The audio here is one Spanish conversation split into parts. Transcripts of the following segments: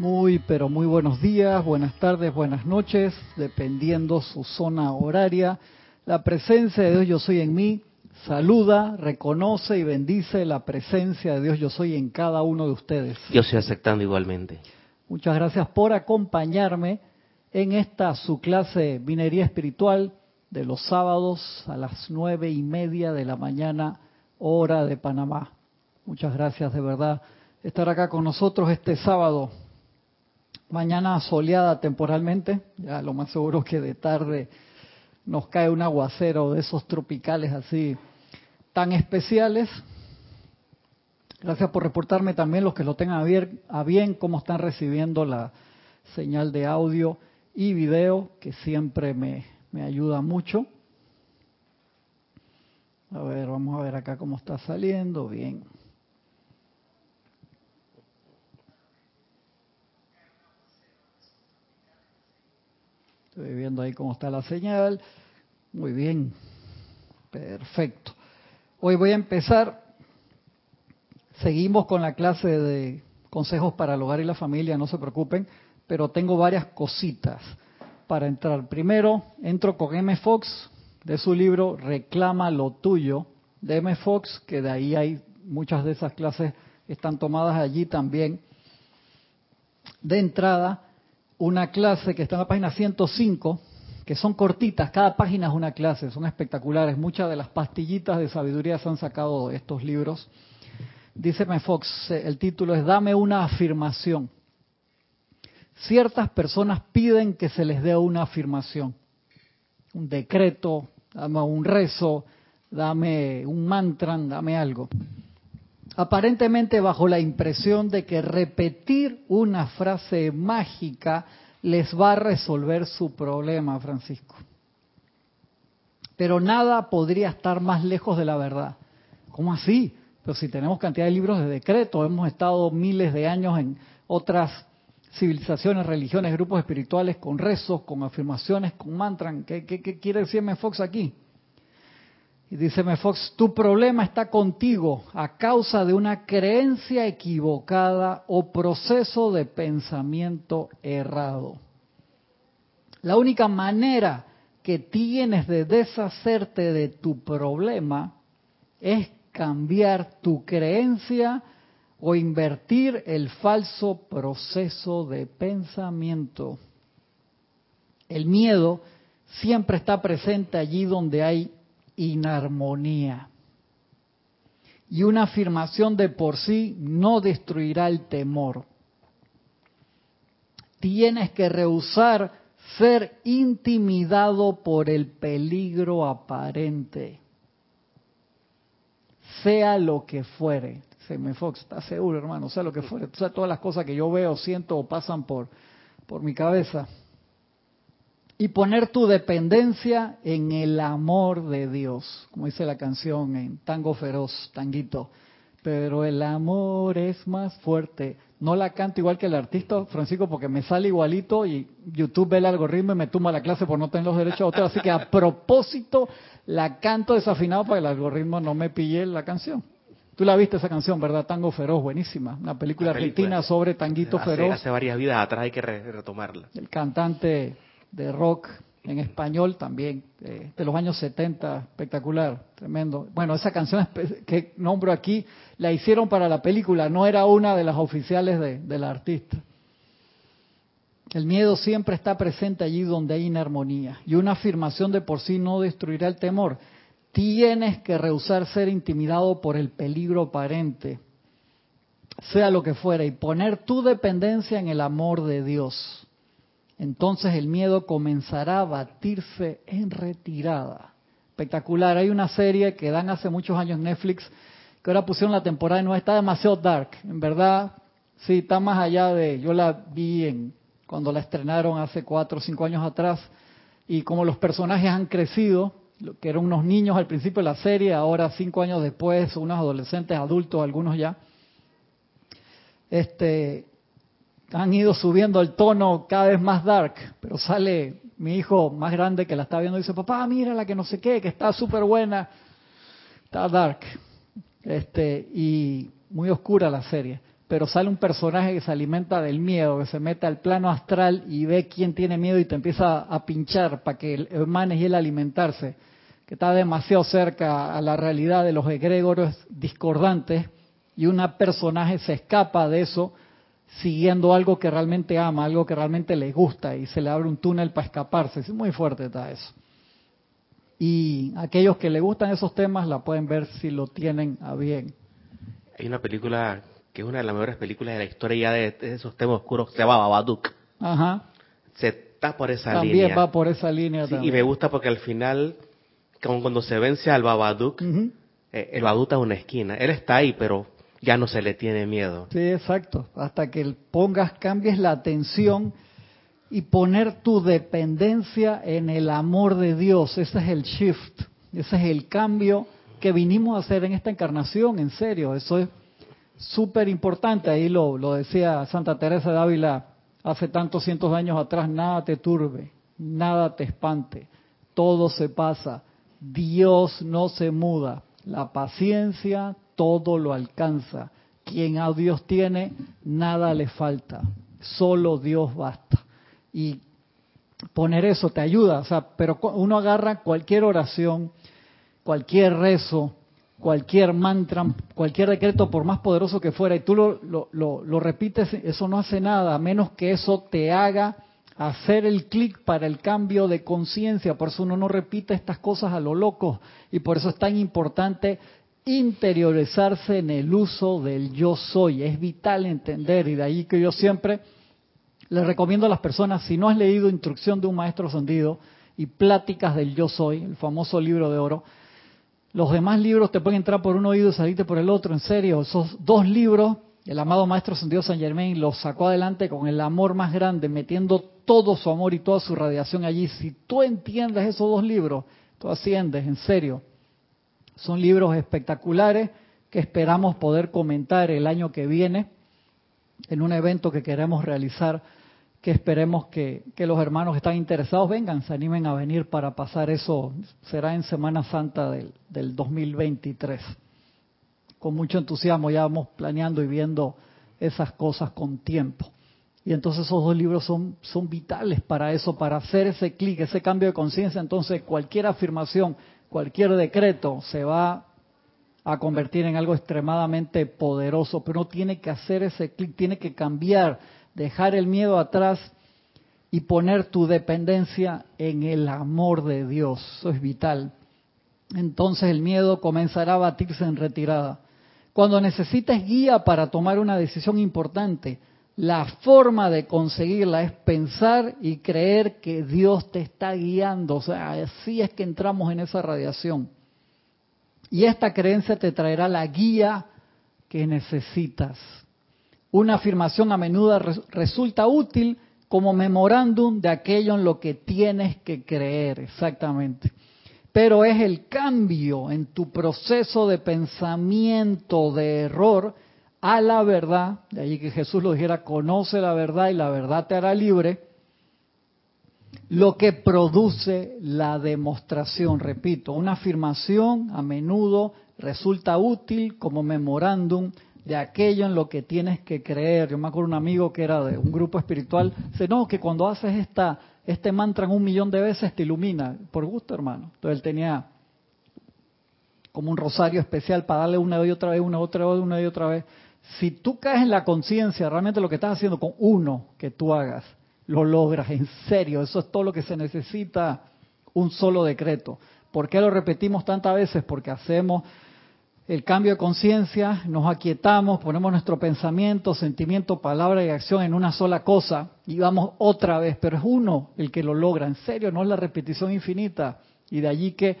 Muy, pero muy buenos días, buenas tardes, buenas noches, dependiendo su zona horaria. La presencia de Dios yo soy en mí saluda, reconoce y bendice la presencia de Dios yo soy en cada uno de ustedes. Yo estoy aceptando igualmente. Muchas gracias por acompañarme en esta su clase Minería Espiritual de los sábados a las nueve y media de la mañana, hora de Panamá. Muchas gracias de verdad estar acá con nosotros este sábado. Mañana soleada temporalmente, ya lo más seguro que de tarde nos cae un aguacero de esos tropicales así tan especiales. Gracias por reportarme también los que lo tengan a bien, cómo están recibiendo la señal de audio y video, que siempre me, me ayuda mucho. A ver, vamos a ver acá cómo está saliendo. Bien. Estoy viendo ahí cómo está la señal. Muy bien. Perfecto. Hoy voy a empezar. Seguimos con la clase de consejos para el hogar y la familia, no se preocupen, pero tengo varias cositas para entrar. Primero, entro con M. Fox de su libro Reclama lo tuyo, de M. Fox, que de ahí hay muchas de esas clases están tomadas allí también. De entrada, una clase que está en la página 105, que son cortitas, cada página es una clase, son espectaculares. Muchas de las pastillitas de sabiduría se han sacado de estos libros. Dice Fox, el título es Dame una afirmación. Ciertas personas piden que se les dé una afirmación, un decreto, dame un rezo, dame un mantra, dame algo aparentemente bajo la impresión de que repetir una frase mágica les va a resolver su problema, Francisco. Pero nada podría estar más lejos de la verdad. ¿Cómo así? Pero si tenemos cantidad de libros de decreto, hemos estado miles de años en otras civilizaciones, religiones, grupos espirituales con rezos, con afirmaciones, con mantras. ¿Qué, qué quiere decirme Fox aquí? Y dice Fox, tu problema está contigo a causa de una creencia equivocada o proceso de pensamiento errado. La única manera que tienes de deshacerte de tu problema es cambiar tu creencia o invertir el falso proceso de pensamiento. El miedo siempre está presente allí donde hay inarmonía. Y una afirmación de por sí no destruirá el temor. Tienes que rehusar ser intimidado por el peligro aparente. Sea lo que fuere. Se me Fox, está seguro, hermano, sea lo que fuere. Sea todas las cosas que yo veo, siento o pasan por, por mi cabeza y poner tu dependencia en el amor de Dios, como dice la canción en Tango Feroz, Tanguito. Pero el amor es más fuerte. No la canto igual que el artista, Francisco, porque me sale igualito y YouTube ve el algoritmo y me tumba la clase por no tener los derechos de autor. Así que a propósito la canto desafinado para que el algoritmo no me pille la canción. Tú la viste esa canción, ¿verdad? Tango Feroz, buenísima. Una película, argentina sobre Tanguito Feroz. Hace varias vidas atrás hay que retomarla. El cantante de rock en español también, eh, de los años 70, espectacular, tremendo. Bueno, esa canción que nombro aquí la hicieron para la película, no era una de las oficiales de, la artista. El miedo siempre está presente allí donde hay inarmonía y una afirmación de por sí no destruirá el temor. Tienes que rehusar ser intimidado por el peligro aparente, sea lo que fuera, y poner tu dependencia en el amor de Dios entonces el miedo comenzará a batirse en retirada. Espectacular. Hay una serie que dan hace muchos años Netflix, que ahora pusieron la temporada no está demasiado dark. En verdad, sí, está más allá de... Yo la vi en, cuando la estrenaron hace cuatro o cinco años atrás, y como los personajes han crecido, que eran unos niños al principio de la serie, ahora cinco años después, unos adolescentes, adultos, algunos ya, este, han ido subiendo el tono cada vez más dark, pero sale mi hijo más grande que la está viendo y dice, papá, mira la que no sé qué, que está súper buena, está dark, este, y muy oscura la serie. pero sale un personaje que se alimenta del miedo, que se mete al plano astral y ve quién tiene miedo y te empieza a pinchar para que emanes y él alimentarse, que está demasiado cerca a la realidad de los egregores discordantes y un personaje se escapa de eso siguiendo algo que realmente ama, algo que realmente le gusta y se le abre un túnel para escaparse. Es muy fuerte está eso. Y aquellos que le gustan esos temas la pueden ver si lo tienen a bien. Hay una película que es una de las mejores películas de la historia de, esos temas oscuros, se llama Babadook. Ajá. Se está por esa línea. También va por esa línea sí, Y me gusta porque al final, como cuando se vence al Babadook, eh, el Babadook está en una esquina. Él está ahí, pero ya no se le tiene miedo. Sí, exacto. Hasta que pongas, cambies la atención y poner tu dependencia en el amor de Dios. Ese es el shift. Ese es el cambio que vinimos a hacer en esta encarnación, en serio. Eso es súper importante. Ahí lo, lo decía Santa Teresa de Ávila hace tantos cientos de años atrás. Nada te turbe, nada te espante. Todo se pasa. Dios no se muda. La paciencia todo lo alcanza. Quien a Dios tiene, nada le falta. Solo Dios basta. Y poner eso te ayuda, o sea, pero uno agarra cualquier oración, cualquier rezo, cualquier mantra, cualquier decreto, por más poderoso que fuera, y tú lo, lo, lo, lo repites, eso no hace nada, a menos que eso te haga hacer el clic para el cambio de conciencia. Por eso uno no repite estas cosas a lo loco, y por eso es tan importante interiorizarse en el uso del yo soy. Es vital entender y de ahí que yo siempre les recomiendo a las personas, si no has leído Instrucción de un Maestro Ascendido y Pláticas del Yo Soy, el famoso libro de oro, los demás libros te pueden entrar por un oído y salirte por el otro, en serio. Esos dos libros, el amado Maestro Ascendido San Germain los sacó adelante con el amor más grande, metiendo todo su amor y toda su radiación allí. Si tú entiendes esos dos libros, tú asciendes, en serio. Son libros espectaculares que esperamos poder comentar el año que viene en un evento que queremos realizar, que esperemos que, los hermanos que están interesados vengan, se animen a venir para pasar eso. Será en Semana Santa del, del 2023. Con mucho entusiasmo ya vamos planeando y viendo esas cosas con tiempo. Y entonces esos dos libros son, son vitales para eso, para hacer ese clic, ese cambio de conciencia. Entonces cualquier afirmación cualquier decreto se va a convertir en algo extremadamente poderoso, pero uno tiene que hacer ese clic, tiene que cambiar, dejar el miedo atrás y poner tu dependencia en el amor de Dios. Eso es vital. Entonces el miedo comenzará a batirse en retirada. Cuando necesites guía para tomar una decisión importante, la forma de conseguirla es pensar y creer que Dios te está guiando. O sea, así es que entramos en esa radiación. Y esta creencia te traerá la guía que necesitas. Una afirmación a menudo resulta útil como memorándum de aquello en lo que tienes que creer, exactamente. Pero es el cambio en tu proceso de pensamiento de error a la verdad, de allí que Jesús lo dijera, conoce la verdad y la verdad te hará libre, lo que produce la demostración, repito, una afirmación a menudo resulta útil como memorándum de aquello en lo que tienes que creer. Yo me acuerdo un amigo que era de un grupo espiritual, dice, no, que cuando haces esta, este mantra un millón de veces te ilumina, por gusto hermano. Entonces él tenía como un rosario especial para darle una y otra vez, una otra vez, una y otra vez si tú caes en la conciencia, realmente lo que estás haciendo con uno que tú hagas, lo logras en serio. Eso es todo lo que se necesita, un solo decreto. ¿Por qué lo repetimos tantas veces? Porque hacemos el cambio de conciencia, nos aquietamos, ponemos nuestro pensamiento, sentimiento, palabra y acción en una sola cosa y vamos otra vez, pero es uno el que lo logra, en serio, no es la repetición infinita. Y de allí que,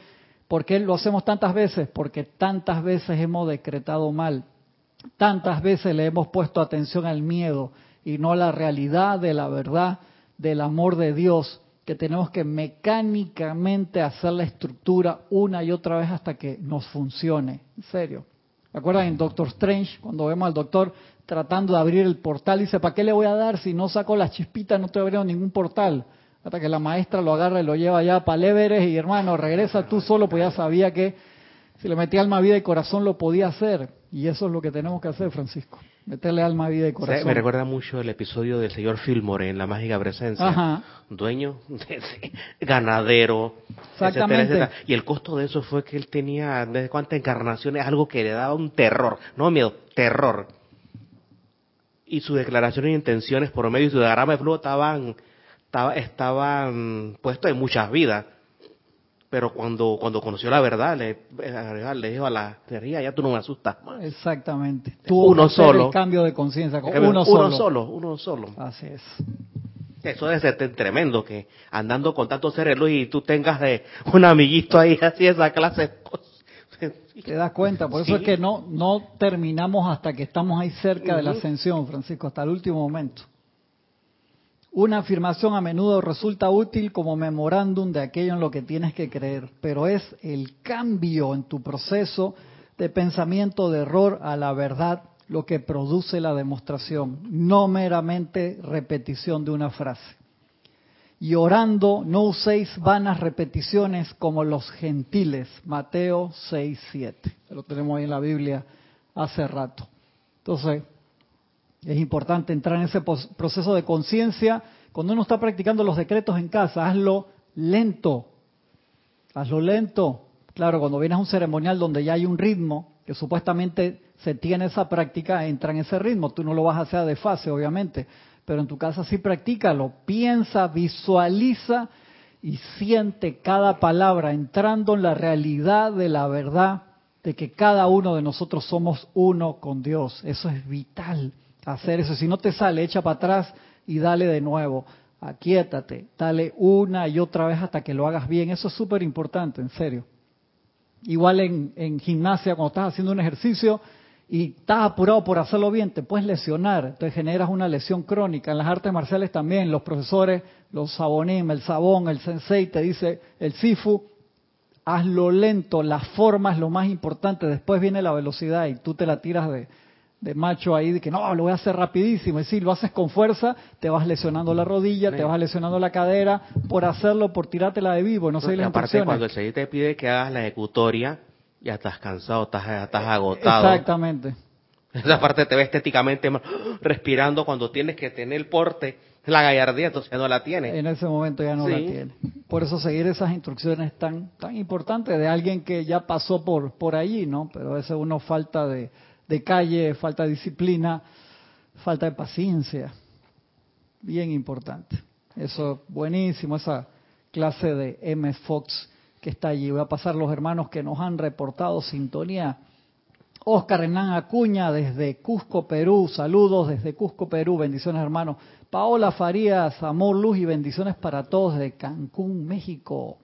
¿por qué lo hacemos tantas veces? Porque tantas veces hemos decretado mal Tantas veces le hemos puesto atención al miedo y no a la realidad de la verdad del amor de Dios, que tenemos que mecánicamente hacer la estructura una y otra vez hasta que nos funcione. En serio. ¿Recuerdan en Doctor Strange, cuando vemos al doctor tratando de abrir el portal, dice, ¿para qué le voy a dar si no saco las chispitas, no te abriendo ningún portal? Hasta que la maestra lo agarra y lo lleva ya para Everest y hermano, regresa tú solo, pues ya sabía que si le metía alma, vida y corazón lo podía hacer. Y eso es lo que tenemos que hacer, Francisco. Meterle alma, vida y corazón. Me recuerda mucho el episodio del señor Fillmore en La Mágica Presencia. Dueño, de, ganadero, Exactamente. Y el costo de eso fue que él tenía, desde cuántas encarnaciones, algo que le daba un terror. No miedo, terror. Y sus declaraciones e intenciones por medio de su diagrama de flujo estaban, estaban, estaban puestos en muchas vidas pero cuando cuando conoció la verdad le, le dijo a la teoría ya tú no me asustas más exactamente. Tuvo uno solo el cambio de conciencia uno, solo uno solo. uno solo. Así es. Eso debe ser tremendo que andando con tantos seres luz y tú tengas de un amiguito ahí así esa clase de cosas. Te das cuenta por eso es que no no terminamos hasta que estamos ahí cerca de la ascensión Francisco hasta el último momento una afirmación a menudo resulta útil como memorándum de aquello en lo que tienes que creer, pero es el cambio en tu proceso de pensamiento de error a la verdad lo que produce la demostración, no meramente repetición de una frase. Y orando, no uséis vanas repeticiones como los gentiles. Mateo 6, 7. Lo tenemos ahí en la Biblia hace rato. Entonces, es importante entrar en ese proceso de conciencia. Cuando uno está practicando los decretos en casa, hazlo lento. Hazlo lento. Claro, cuando vienes a un ceremonial donde ya hay un ritmo, que supuestamente se tiene esa práctica, entra en ese ritmo. Tú no lo vas a hacer de fase, obviamente. Pero en tu casa sí practícalo. Piensa, visualiza y siente cada palabra entrando en la realidad de la verdad de que cada uno de nosotros somos uno con Dios. Eso es vital hacer eso. Si no te sale, echa para atrás y dale de nuevo. Aquíétate, dale una y otra vez hasta que lo hagas bien. Eso es súper importante, en serio. Igual en, en gimnasia, cuando estás haciendo un ejercicio y estás apurado por hacerlo bien, te puedes lesionar. Entonces generas una lesión crónica. En las artes marciales también, los profesores, los sabonim, el sabón, el sensei, te dice, el sifu, hazlo lento, la forma es lo más importante. Después viene la velocidad y tú te la tiras de, de macho ahí de que no, lo voy a hacer rapidísimo. Y si lo haces con fuerza, te vas lesionando la rodilla, te vas lesionando la cadera por hacerlo, por tirártela de vivo, no sé las Aparte, cuando el señor te pide que hagas la ejecutoria, ya estás cansado, estás, estás agotado. Exactamente. Esa parte te ve estéticamente respirando cuando tienes que tener el porte, la gallardía, entonces no la tienes. En ese momento ya no la tiene. Por eso seguir esas instrucciones tan tan importantes de alguien que ya pasó por por allí, ¿no? Pero a veces uno falta de de calle, falta de disciplina, falta de paciencia. Bien importante. Eso, buenísimo, esa clase de M. Fox que está allí. Voy a pasar los hermanos que nos han reportado sintonía. Oscar Hernán Acuña desde Cusco, Perú. Saludos desde Cusco, Perú. Bendiciones, hermanos. Paola Farías, amor, luz y bendiciones para todos de Cancún, México.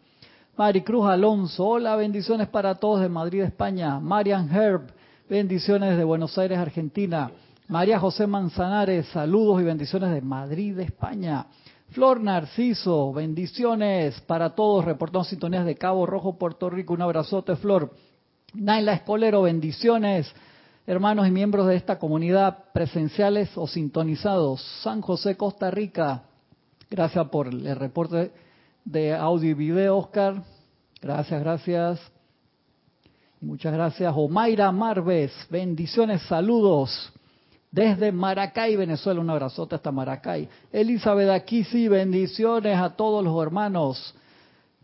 Maricruz Alonso, hola, bendiciones para todos de Madrid, España. Marian Herb, Bendiciones de Buenos Aires, Argentina. María José Manzanares, saludos y bendiciones de Madrid, España. Flor Narciso, bendiciones para todos. Reportamos sintonías de Cabo Rojo, Puerto Rico. Un abrazote, Flor. Naila Escolero, bendiciones. Hermanos y miembros de esta comunidad presenciales o sintonizados. San José, Costa Rica. Gracias por el reporte de audio y video, Oscar. Gracias, gracias. Muchas gracias, Omaira Marves. Bendiciones, saludos. Desde Maracay, Venezuela, un abrazote hasta Maracay. Elizabeth aquí sí, bendiciones a todos los hermanos.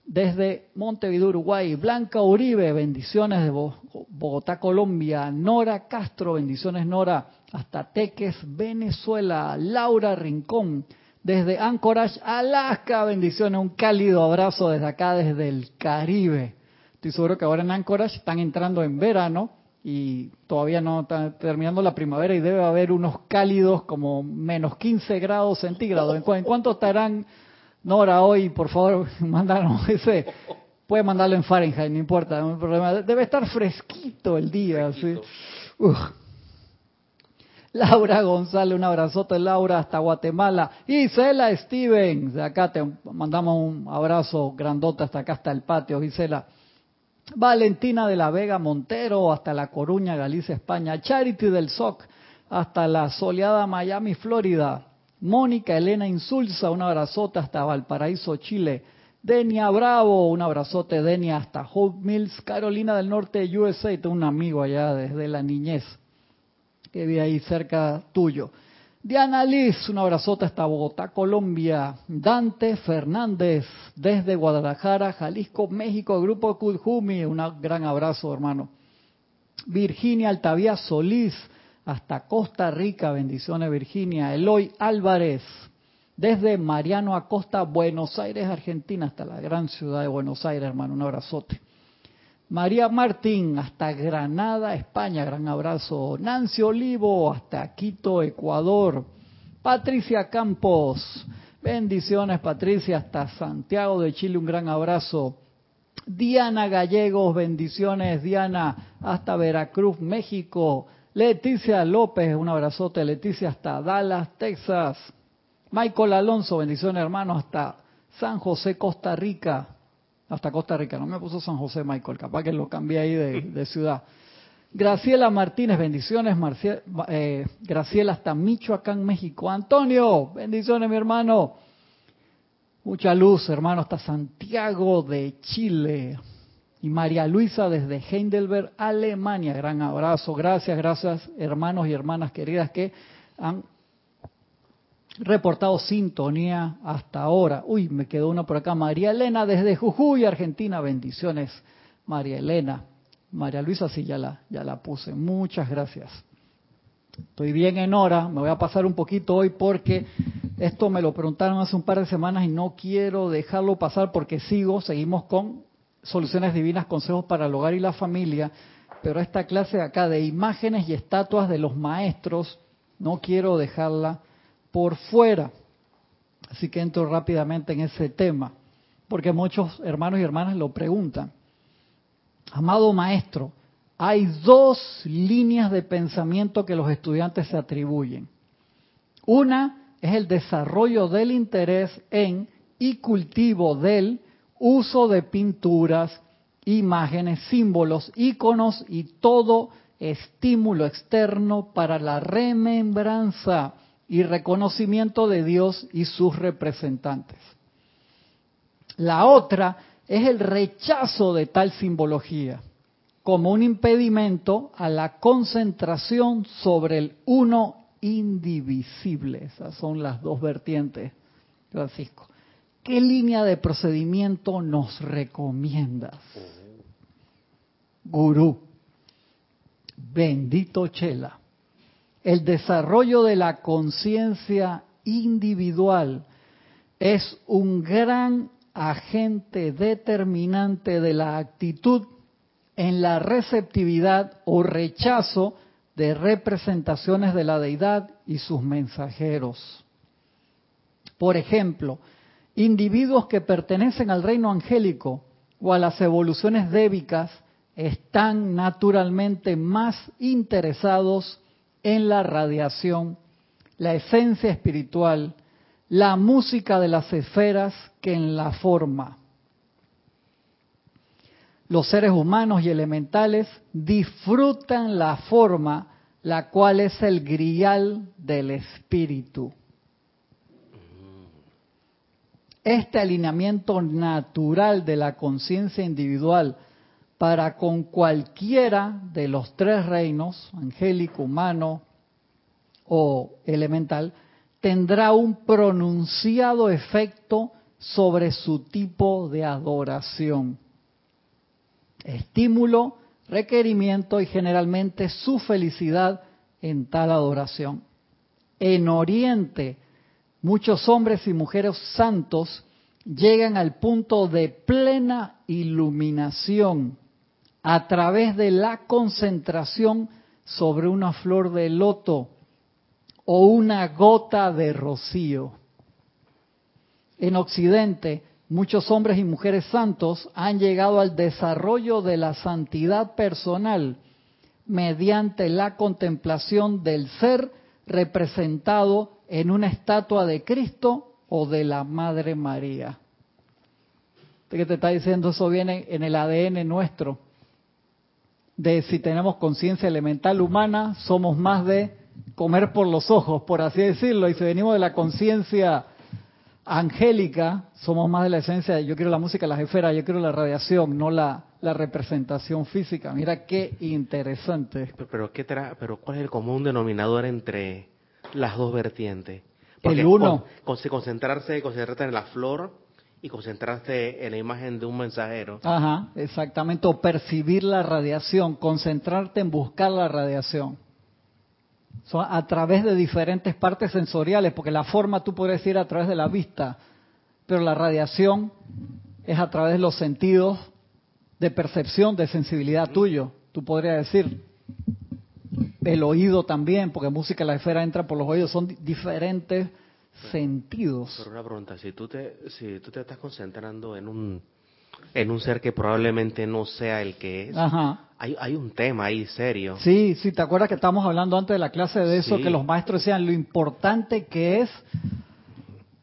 Desde Montevideo, Uruguay. Blanca Uribe, bendiciones de Bogotá, Colombia. Nora Castro, bendiciones Nora. Hasta Teques, Venezuela. Laura Rincón, desde Anchorage, Alaska, bendiciones. Un cálido abrazo desde acá, desde el Caribe. Estoy seguro que ahora en Anchorage están entrando en verano y todavía no está terminando la primavera y debe haber unos cálidos como menos 15 grados centígrados. ¿En, cuánto estarán, Nora, hoy? Por favor, mandanos ese. Puede mandarlo en Fahrenheit, no importa, no hay problema. Debe estar fresquito el día. ¿sí? Laura González, un abrazote, Laura, hasta Guatemala. Gisela Stevens, de acá te mandamos un abrazo grandote hasta acá, hasta el patio, Gisela. Valentina de la Vega Montero hasta La Coruña, Galicia, España. Charity del SOC hasta la soleada Miami, Florida. Mónica Elena Insulza, un abrazote hasta Valparaíso, Chile. Denia Bravo, un abrazote Denia hasta Hope Mills, Carolina del Norte, USA. Tengo un amigo allá desde la niñez. que vive ahí cerca tuyo. Diana Liz, un abrazote hasta Bogotá, Colombia. Dante Fernández, desde Guadalajara, Jalisco, México, Grupo Kujumi, un gran abrazo, hermano. Virginia Altavía Solís, hasta Costa Rica, bendiciones Virginia. Eloy Álvarez, desde Mariano Acosta, Buenos Aires, Argentina, hasta la gran ciudad de Buenos Aires, hermano, un abrazote. María Martín, hasta Granada, España, gran abrazo. Nancy Olivo, hasta Quito, Ecuador. Patricia Campos, bendiciones Patricia, hasta Santiago de Chile, un gran abrazo. Diana Gallegos, bendiciones Diana, hasta Veracruz, México. Leticia López, un abrazote, Leticia, hasta Dallas, Texas. Michael Alonso, bendiciones hermanos, hasta San José, Costa Rica hasta Costa Rica. No me puso San José Michael, capaz que lo cambié ahí de, ciudad. Graciela Martínez, bendiciones. Eh, Graciela hasta Michoacán, México. Antonio, bendiciones, mi hermano. Mucha luz, hermano, hasta Santiago de Chile. Y María Luisa desde Heidelberg, Alemania. Gran abrazo. Gracias, gracias, hermanos y hermanas queridas que han reportado sintonía hasta ahora. Uy, me quedó una por acá. María Elena desde Jujuy, Argentina. Bendiciones, María Elena. María Luisa, sí, ya la, ya la puse. Muchas gracias. Estoy bien en hora. Me voy a pasar un poquito hoy porque esto me lo preguntaron hace un par de semanas y no quiero dejarlo pasar porque sigo, seguimos con soluciones divinas, consejos para el hogar y la familia. Pero esta clase acá de imágenes y estatuas de los maestros, no quiero dejarla por fuera. Así que entro rápidamente en ese tema, porque muchos hermanos y hermanas lo preguntan. Amado maestro, hay dos líneas de pensamiento que los estudiantes se atribuyen. Una es el desarrollo del interés en y cultivo del uso de pinturas, imágenes, símbolos, íconos y todo estímulo externo para la remembranza y reconocimiento de Dios y sus representantes. La otra es el rechazo de tal simbología como un impedimento a la concentración sobre el uno indivisible. Esas son las dos vertientes, Francisco. ¿Qué línea de procedimiento nos recomiendas? Gurú, bendito Chela el desarrollo de la conciencia individual es un gran agente determinante de la actitud en la receptividad o rechazo de representaciones de la deidad y sus mensajeros. Por ejemplo, individuos que pertenecen al reino angélico o a las evoluciones débicas están naturalmente más interesados en la radiación, la esencia espiritual, la música de las esferas que en la forma. Los seres humanos y elementales disfrutan la forma, la cual es el grial del espíritu. Este alineamiento natural de la conciencia individual para con cualquiera de los tres reinos, angélico, humano o elemental, tendrá un pronunciado efecto sobre su tipo de adoración. Estímulo, requerimiento y generalmente su felicidad en tal adoración. En Oriente, muchos hombres y mujeres santos llegan al punto de plena iluminación a través de la concentración sobre una flor de loto o una gota de rocío. En Occidente, muchos hombres y mujeres santos han llegado al desarrollo de la santidad personal mediante la contemplación del ser representado en una estatua de Cristo o de la Madre María. ¿Qué te está diciendo? Eso viene en el ADN nuestro de si tenemos conciencia elemental humana, somos más de comer por los ojos, por así decirlo, y si venimos de la conciencia angélica, somos más de la esencia, yo quiero la música, las esferas, yo quiero la radiación, no la, la representación física. Mira qué interesante. Pero, ¿qué pero ¿cuál es el común denominador entre las dos vertientes? el uno. Con, concentrarse, concentrarse en la flor y concentrarse en la imagen de un mensajero. Ajá, exactamente. O percibir la radiación, concentrarte en buscar la radiación. A través de diferentes partes sensoriales, porque la forma tú puedes ir a través de la vista, pero la radiación es a través de los sentidos de percepción, de sensibilidad tuyo. Tú podrías decir, el oído también, porque música la esfera entra por los oídos, son diferentes sentidos. Pero una pregunta, si tú te, si tú te estás concentrando en un en un ser que probablemente no sea el que es. Hay, hay un tema ahí serio. Sí, sí, ¿te acuerdas que estábamos hablando antes de la clase de eso? Que los maestros decían lo importante que es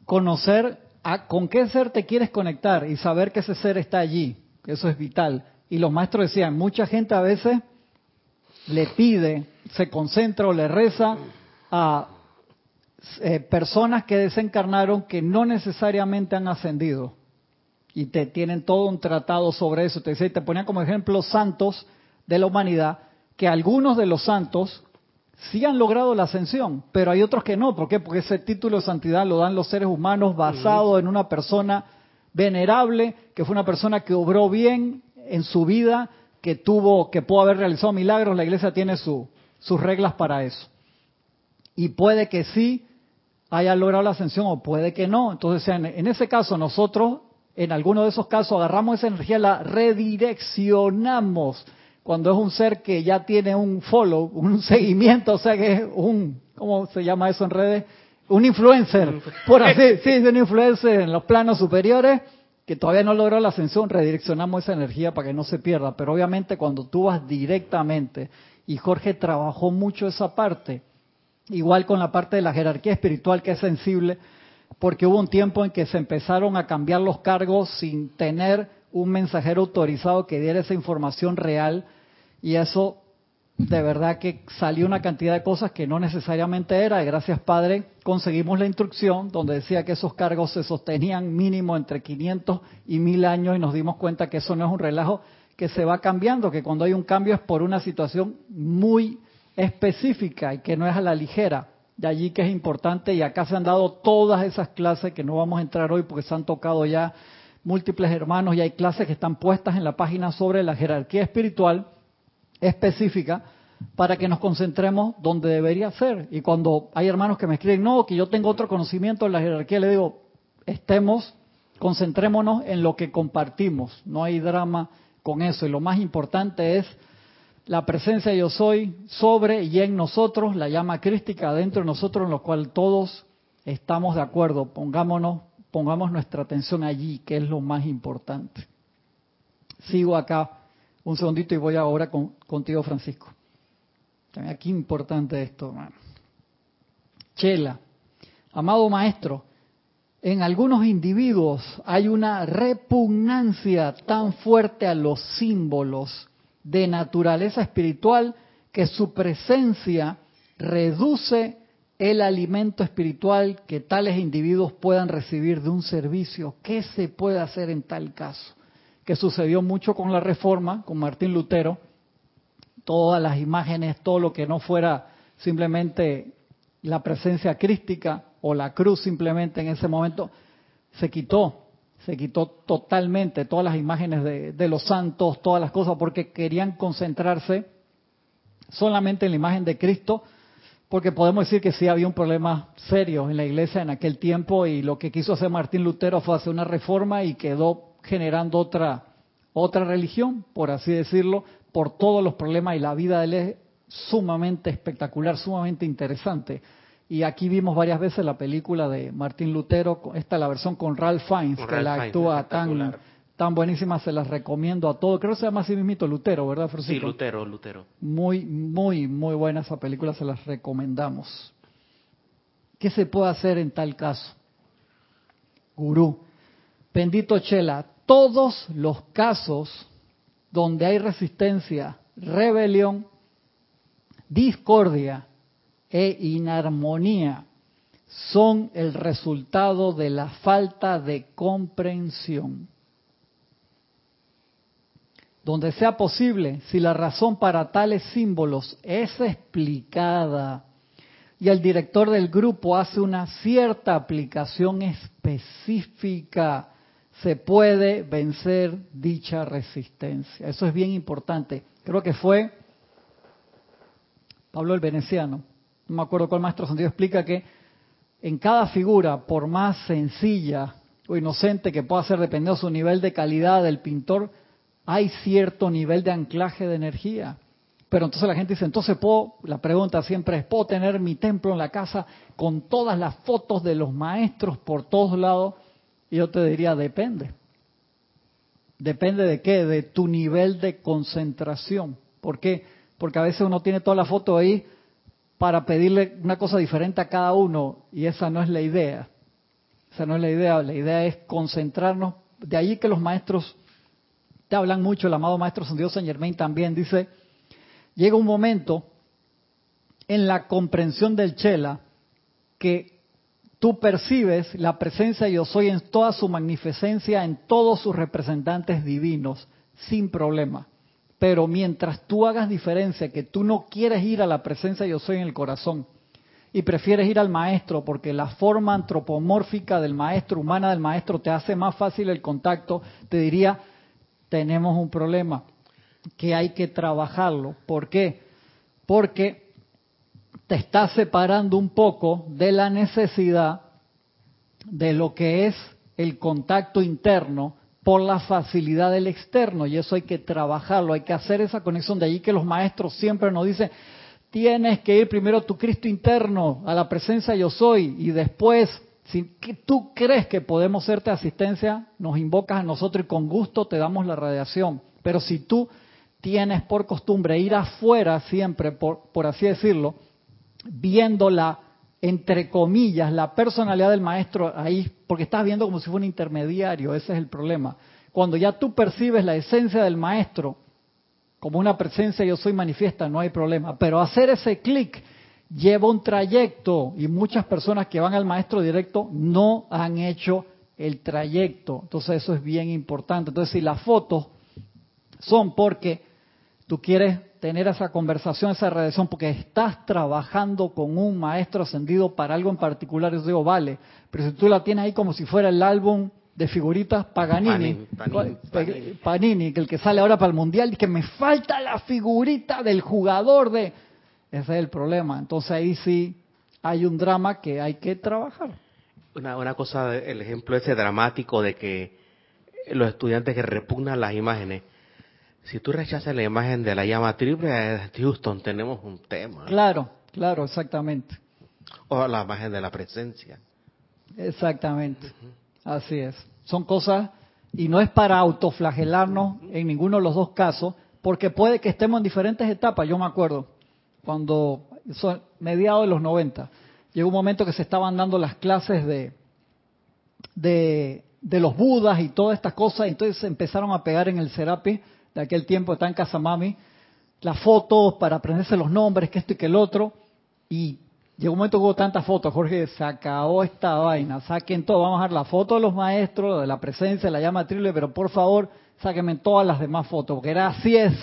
conocer a, con qué ser te quieres conectar y saber que ese ser está allí. Eso es vital. Y los maestros decían, mucha gente a veces le pide, se concentra o le reza a eh, personas que desencarnaron que no necesariamente han ascendido y te tienen todo un tratado sobre eso. Te, te ponían como ejemplo santos de la humanidad, que algunos de los santos sí han logrado la ascensión, pero hay otros que no. ¿Por qué? Porque ese título de santidad lo dan los seres humanos basado en una persona venerable, que fue una persona que obró bien en su vida, que tuvo, que pudo haber realizado milagros. La iglesia tiene su, sus reglas para eso. Y puede que sí haya logrado la ascensión o puede que no. Entonces, en ese caso, nosotros en alguno de esos casos agarramos esa energía, la redireccionamos. Cuando es un ser que ya tiene un follow, un seguimiento, o sea que es un, ¿cómo se llama eso en redes? Un influencer, por así, sí, un influencer en los planos superiores que todavía no logró la ascensión, redireccionamos esa energía para que no se pierda. Pero obviamente cuando tú vas directamente, y Jorge trabajó mucho esa parte, igual con la parte de la jerarquía espiritual que es sensible, porque hubo un tiempo en que se empezaron a cambiar los cargos sin tener un mensajero autorizado que diera esa información real y eso de verdad que salió una cantidad de cosas que no necesariamente era. Gracias Padre conseguimos la instrucción donde decía que esos cargos se sostenían mínimo entre 500 y 1000 años y nos dimos cuenta que eso no es un relajo que se va cambiando, que cuando hay un cambio es por una situación muy específica y que no es a la ligera. De allí que es importante y acá se han dado todas esas clases que no vamos a entrar hoy porque se han tocado ya múltiples hermanos y hay clases que están puestas en la página sobre la jerarquía espiritual específica para que nos concentremos donde debería ser. Y cuando hay hermanos que me escriben, no, que yo tengo otro conocimiento en la jerarquía, le digo, estemos, concentrémonos en lo que compartimos, no hay drama con eso. Y lo más importante es la presencia yo soy sobre y en nosotros, la llama crística dentro de nosotros, en lo cual todos estamos de acuerdo. Pongámonos, pongamos nuestra atención allí, que es lo más importante. Sigo acá un segundito y voy ahora con, contigo, Francisco. Aquí importante esto. Chela, amado maestro, en algunos individuos hay una repugnancia tan fuerte a los símbolos de naturaleza espiritual que su presencia reduce el alimento espiritual que tales individuos puedan recibir de un servicio. ¿Qué se puede hacer en tal caso? Que sucedió mucho con la reforma, con Martín Lutero. Todas las imágenes, todo lo que no fuera simplemente la presencia crística o la cruz simplemente en ese momento, se quitó se quitó totalmente todas las imágenes de, los santos, todas las cosas, porque querían concentrarse solamente en la imagen de Cristo, porque podemos decir que sí había un problema serio en la iglesia en aquel tiempo y lo que quiso hacer Martín Lutero fue hacer una reforma y quedó generando otra, otra religión, por así decirlo, por todos los problemas y la vida de él es sumamente espectacular, sumamente interesante. Y aquí vimos varias veces la película de Martín Lutero, esta la versión con Ralph Fiennes, que la actúa tan, tan buenísima, se las recomiendo a todos. Creo que se llama así mismito Lutero, ¿verdad, Francisco? Sí, Lutero, Lutero. Muy, muy, muy buena esa película, se las recomendamos. ¿Qué se puede hacer en tal caso? Gurú, bendito Chela, todos los casos donde hay resistencia, rebelión, discordia, e inarmonía son el resultado de la falta de comprensión. Donde sea posible, si la razón para tales símbolos es explicada y el director del grupo hace una cierta aplicación específica, se puede vencer dicha resistencia. Eso es bien importante. Creo que fue Pablo el Veneciano, no me acuerdo cuál maestro sentido explica que en cada figura, por más sencilla o inocente que pueda ser dependiendo de su nivel de calidad del pintor, hay cierto nivel de anclaje de energía. Pero entonces la gente dice, entonces puedo, la pregunta siempre es, ¿puedo tener mi templo en la casa con todas las fotos de los maestros por todos lados? Y yo te diría, depende. Depende de qué, de tu nivel de concentración. ¿Por qué? Porque a veces uno tiene toda la foto ahí para pedirle una cosa diferente a cada uno y esa no es la idea. Esa no es la idea, la idea es concentrarnos. De ahí que los maestros te hablan mucho, el amado maestro San Dios San Germain también dice, llega un momento en la comprensión del Chela que tú percibes la presencia yo soy en toda su magnificencia, en todos sus representantes divinos, sin problema. Pero mientras tú hagas diferencia, que tú no quieres ir a la presencia yo soy en el corazón y prefieres ir al maestro porque la forma antropomórfica del maestro, humana del maestro, te hace más fácil el contacto, te diría, tenemos un problema que hay que trabajarlo. ¿Por qué? Porque te estás separando un poco de la necesidad de lo que es el contacto interno por la facilidad del externo y eso hay que trabajarlo, hay que hacer esa conexión. De allí que los maestros siempre nos dicen, tienes que ir primero a tu Cristo interno, a la presencia yo soy y después, si tú crees que podemos hacerte asistencia, nos invocas a nosotros y con gusto te damos la radiación. Pero si tú tienes por costumbre ir afuera siempre, por, por así decirlo, viendo la entre comillas, la personalidad del maestro ahí, porque estás viendo como si fuera un intermediario, ese es el problema. Cuando ya tú percibes la esencia del maestro como una presencia yo soy manifiesta, no hay problema. Pero hacer ese clic lleva un trayecto y muchas personas que van al maestro directo no han hecho el trayecto. Entonces eso es bien importante. Entonces si las fotos son porque tú quieres tener esa conversación, esa relación, porque estás trabajando con un maestro ascendido para algo en particular, yo digo, vale, pero si tú la tienes ahí como si fuera el álbum de figuritas Paganini, Panini, que el que sale ahora para el Mundial, y que me falta la figurita del jugador de... Ese es el problema. Entonces ahí sí hay un drama que hay que trabajar. Una, una cosa, el ejemplo ese dramático de que los estudiantes que repugnan las imágenes, si tú rechazas la imagen de la llama triple de Houston, tenemos un tema. Claro, claro, exactamente. O la imagen de la presencia. Exactamente. Así es. Son cosas, y no es para autoflagelarnos en ninguno de los dos casos, porque puede que estemos en diferentes etapas. Yo me acuerdo, cuando, son mediados de los 90, llegó un momento que se estaban dando las clases de, de, de los budas y todas estas cosas, y entonces se empezaron a pegar en el Serapi de aquel tiempo está en casa mami, las fotos para aprenderse los nombres, que esto y que el otro, y llegó un momento que hubo tantas fotos, Jorge, se acabó esta vaina, saquen todo, vamos a dar la foto de los maestros, de la presencia, de la llama triple, pero por favor, sáquenme todas las demás fotos, porque era así es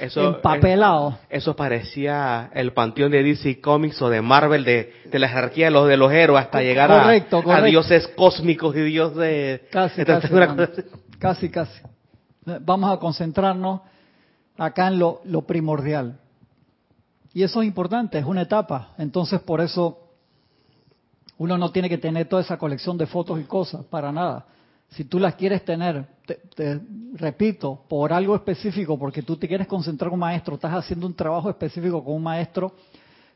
eso, empapelado. eso parecía el panteón de DC Comics o de Marvel, de, la jerarquía de los, de los héroes, hasta llegar a, dioses cósmicos y dios de... Casi, casi, casi. Vamos a concentrarnos acá en lo, primordial. Y eso es importante, es una etapa. Entonces, por eso uno no tiene que tener toda esa colección de fotos y cosas, para nada. Si tú las quieres tener, te, repito, por algo específico, porque tú te quieres concentrar con un maestro, estás haciendo un trabajo específico con un maestro,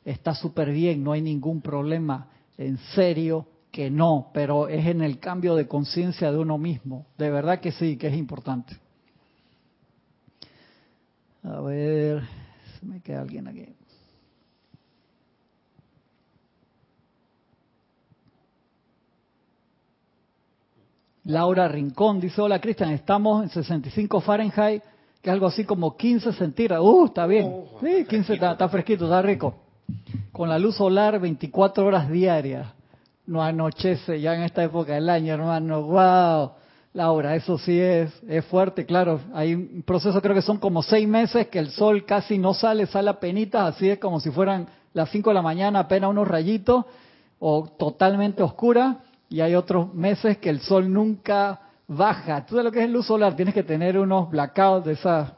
está súper bien, no hay ningún problema. En serio que no, pero es en el cambio de conciencia de uno mismo. De verdad que sí, que es importante. A ver, se me queda alguien aquí. Laura Rincón dice, hola Cristian, estamos en 65 Fahrenheit, que es algo así como 15 centígrados. Uh, está bien. Oh, sí, 15 está, fresquito, está rico. con la luz solar 24 horas diarias. No anochece ya en esta época del año, hermano. ¡Wow! Laura, eso sí es, es fuerte, claro. Hay un proceso, creo que son como seis meses que el sol casi no sale, sale a penitas, así es como si fueran las 5 de la mañana, apenas unos rayitos, o totalmente oscura. Y hay otros meses que el sol nunca baja. Tú sabes lo que es luz solar, tienes que tener unos blackouts de esas.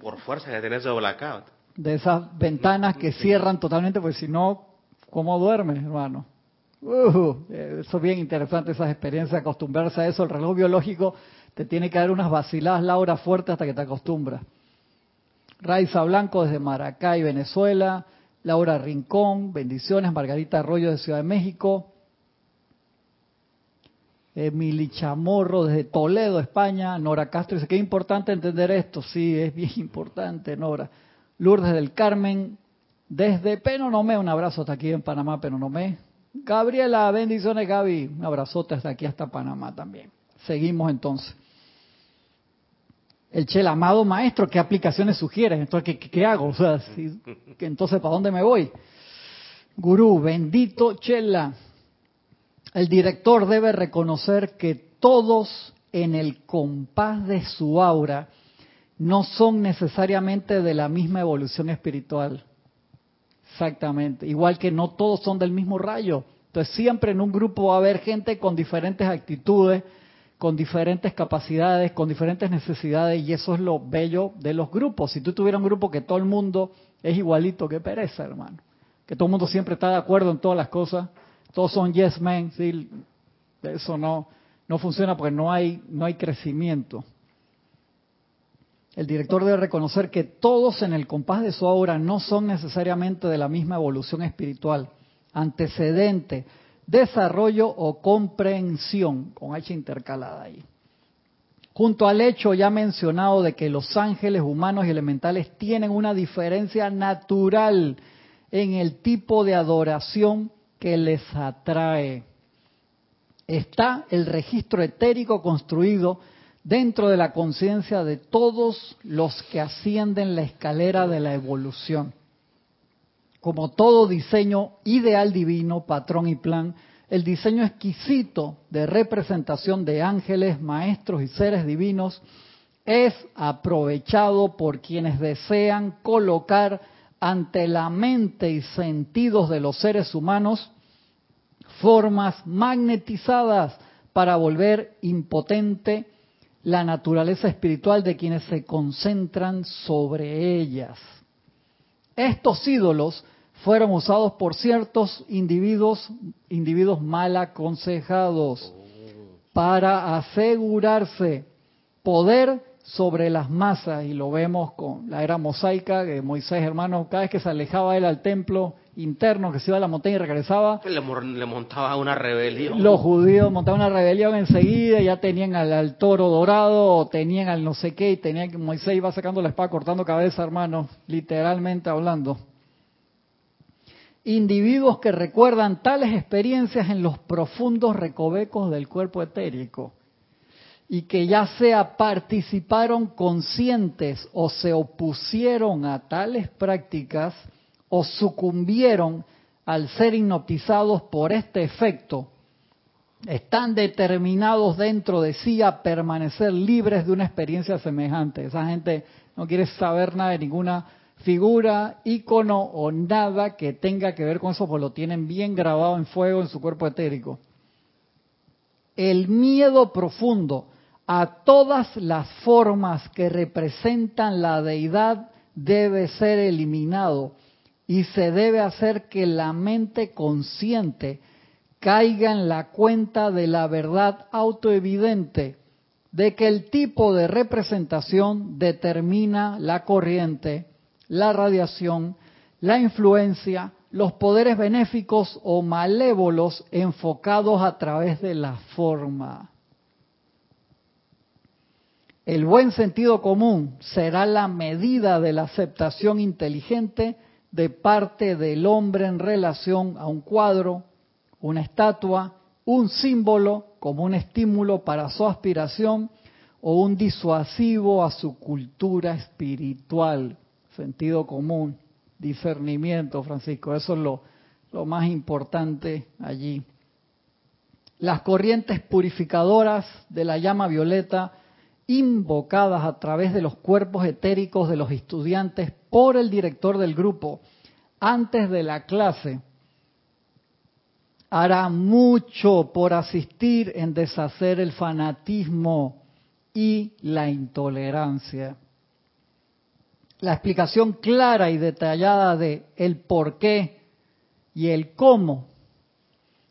Por fuerza que tenés esos blackouts. De esas ventanas que cierran totalmente, porque si no, ¿cómo duermes, hermano? Uh, eso es bien interesante, esas experiencias, acostumbrarse a eso. El reloj biológico te tiene que dar unas vaciladas, Laura, fuerte hasta que te acostumbras. Raiza Blanco desde Maracay, Venezuela. Laura Rincón, bendiciones. Margarita Arroyo de Ciudad de México. Emily Chamorro desde Toledo, España. Nora Castro dice es importante entender esto. Sí, es bien importante, Nora. Lourdes del Carmen desde Penonomé. Un abrazo hasta aquí en Panamá, Penonomé. Gabriela, bendiciones Gaby, un abrazote hasta aquí, hasta Panamá también. Seguimos entonces. El Chel, amado maestro, ¿qué aplicaciones sugieres? Entonces, ¿qué, hago? O sea, entonces, ¿para dónde me voy? Gurú, bendito Chela. El director debe reconocer que todos en el compás de su aura no son necesariamente de la misma evolución espiritual. Exactamente. Igual que no todos son del mismo rayo. Entonces siempre en un grupo va a haber gente con diferentes actitudes, con diferentes capacidades, con diferentes necesidades y eso es lo bello de los grupos. Si tú tuvieras un grupo que todo el mundo es igualito, qué pereza, hermano. Que todo el mundo siempre está de acuerdo en todas las cosas, todos son yes men, ¿sí? eso no, no funciona porque no hay, no hay crecimiento. El director debe reconocer que todos en el compás de su obra no son necesariamente de la misma evolución espiritual, antecedente, desarrollo o comprensión, con H intercalada ahí. Junto al hecho ya mencionado de que los ángeles humanos y elementales tienen una diferencia natural en el tipo de adoración que les atrae. Está el registro etérico construido dentro de la conciencia de todos los que ascienden la escalera de la evolución. Como todo diseño ideal divino, patrón y plan, el diseño exquisito de representación de ángeles, maestros y seres divinos es aprovechado por quienes desean colocar ante la mente y sentidos de los seres humanos formas magnetizadas para volver impotente la naturaleza espiritual de quienes se concentran sobre ellas. Estos ídolos fueron usados por ciertos individuos, individuos mal aconsejados, para asegurarse poder sobre las masas, y lo vemos con la era mosaica, que Moisés, hermano, cada vez que se alejaba él al templo, interno que se iba a la montaña y regresaba. Le, montaba una rebelión. Los judíos montaban una rebelión enseguida, ya tenían al, toro dorado, o tenían al no sé qué, y tenían que Moisés iba sacando la espada, cortando cabeza, hermano, literalmente hablando. Individuos que recuerdan tales experiencias en los profundos recovecos del cuerpo etérico y que ya sea participaron conscientes o se opusieron a tales prácticas, o sucumbieron al ser hipnotizados por este efecto, están determinados dentro de sí a permanecer libres de una experiencia semejante. Esa gente no quiere saber nada de ninguna figura, icono o nada que tenga que ver con eso, pues lo tienen bien grabado en fuego en su cuerpo etérico. El miedo profundo a todas las formas que representan la deidad debe ser eliminado y se debe hacer que la mente consciente caiga en la cuenta de la verdad autoevidente de que el tipo de representación determina la corriente, la radiación, la influencia, los poderes benéficos o malévolos enfocados a través de la forma. El buen sentido común será la medida de la aceptación inteligente de parte del hombre en relación a un cuadro, una estatua, un símbolo como un estímulo para su aspiración o un disuasivo a su cultura espiritual, sentido común. discernimiento, Francisco. Eso es lo, lo más importante allí. Las corrientes purificadoras de la llama violeta invocadas a través de los cuerpos etéricos de los estudiantes por el director del grupo antes de la clase hará mucho por asistir en deshacer el fanatismo y la intolerancia. La explicación clara y detallada de el por qué y el cómo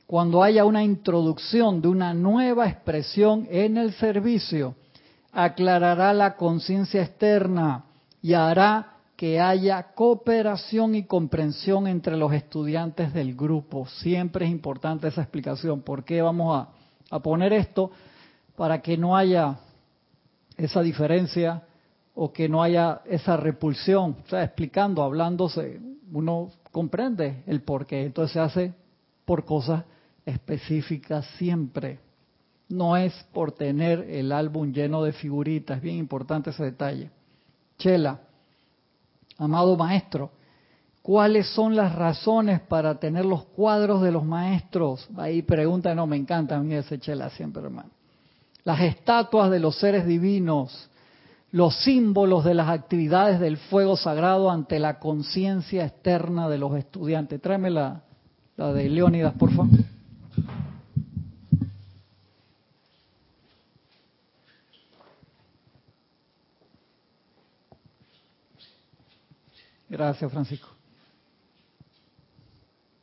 cuando haya una introducción de una nueva expresión en el servicio aclarará la conciencia externa y hará que haya cooperación y comprensión entre los estudiantes del grupo. Siempre es importante esa explicación. ¿Por qué vamos a, poner esto? Para que no haya esa diferencia o que no haya esa repulsión. O sea, explicando, hablándose, uno comprende el por qué. Entonces se hace por cosas específicas siempre. No es por tener el álbum lleno de figuritas. Bien importante ese detalle. Chela amado maestro, ¿cuáles son las razones para tener los cuadros de los maestros? Ahí pregunta, no, me encanta a mí ese chela siempre, hermano. Las estatuas de los seres divinos, los símbolos de las actividades del fuego sagrado ante la conciencia externa de los estudiantes. Tráeme la, la de Leónidas, por favor. Gracias, Francisco.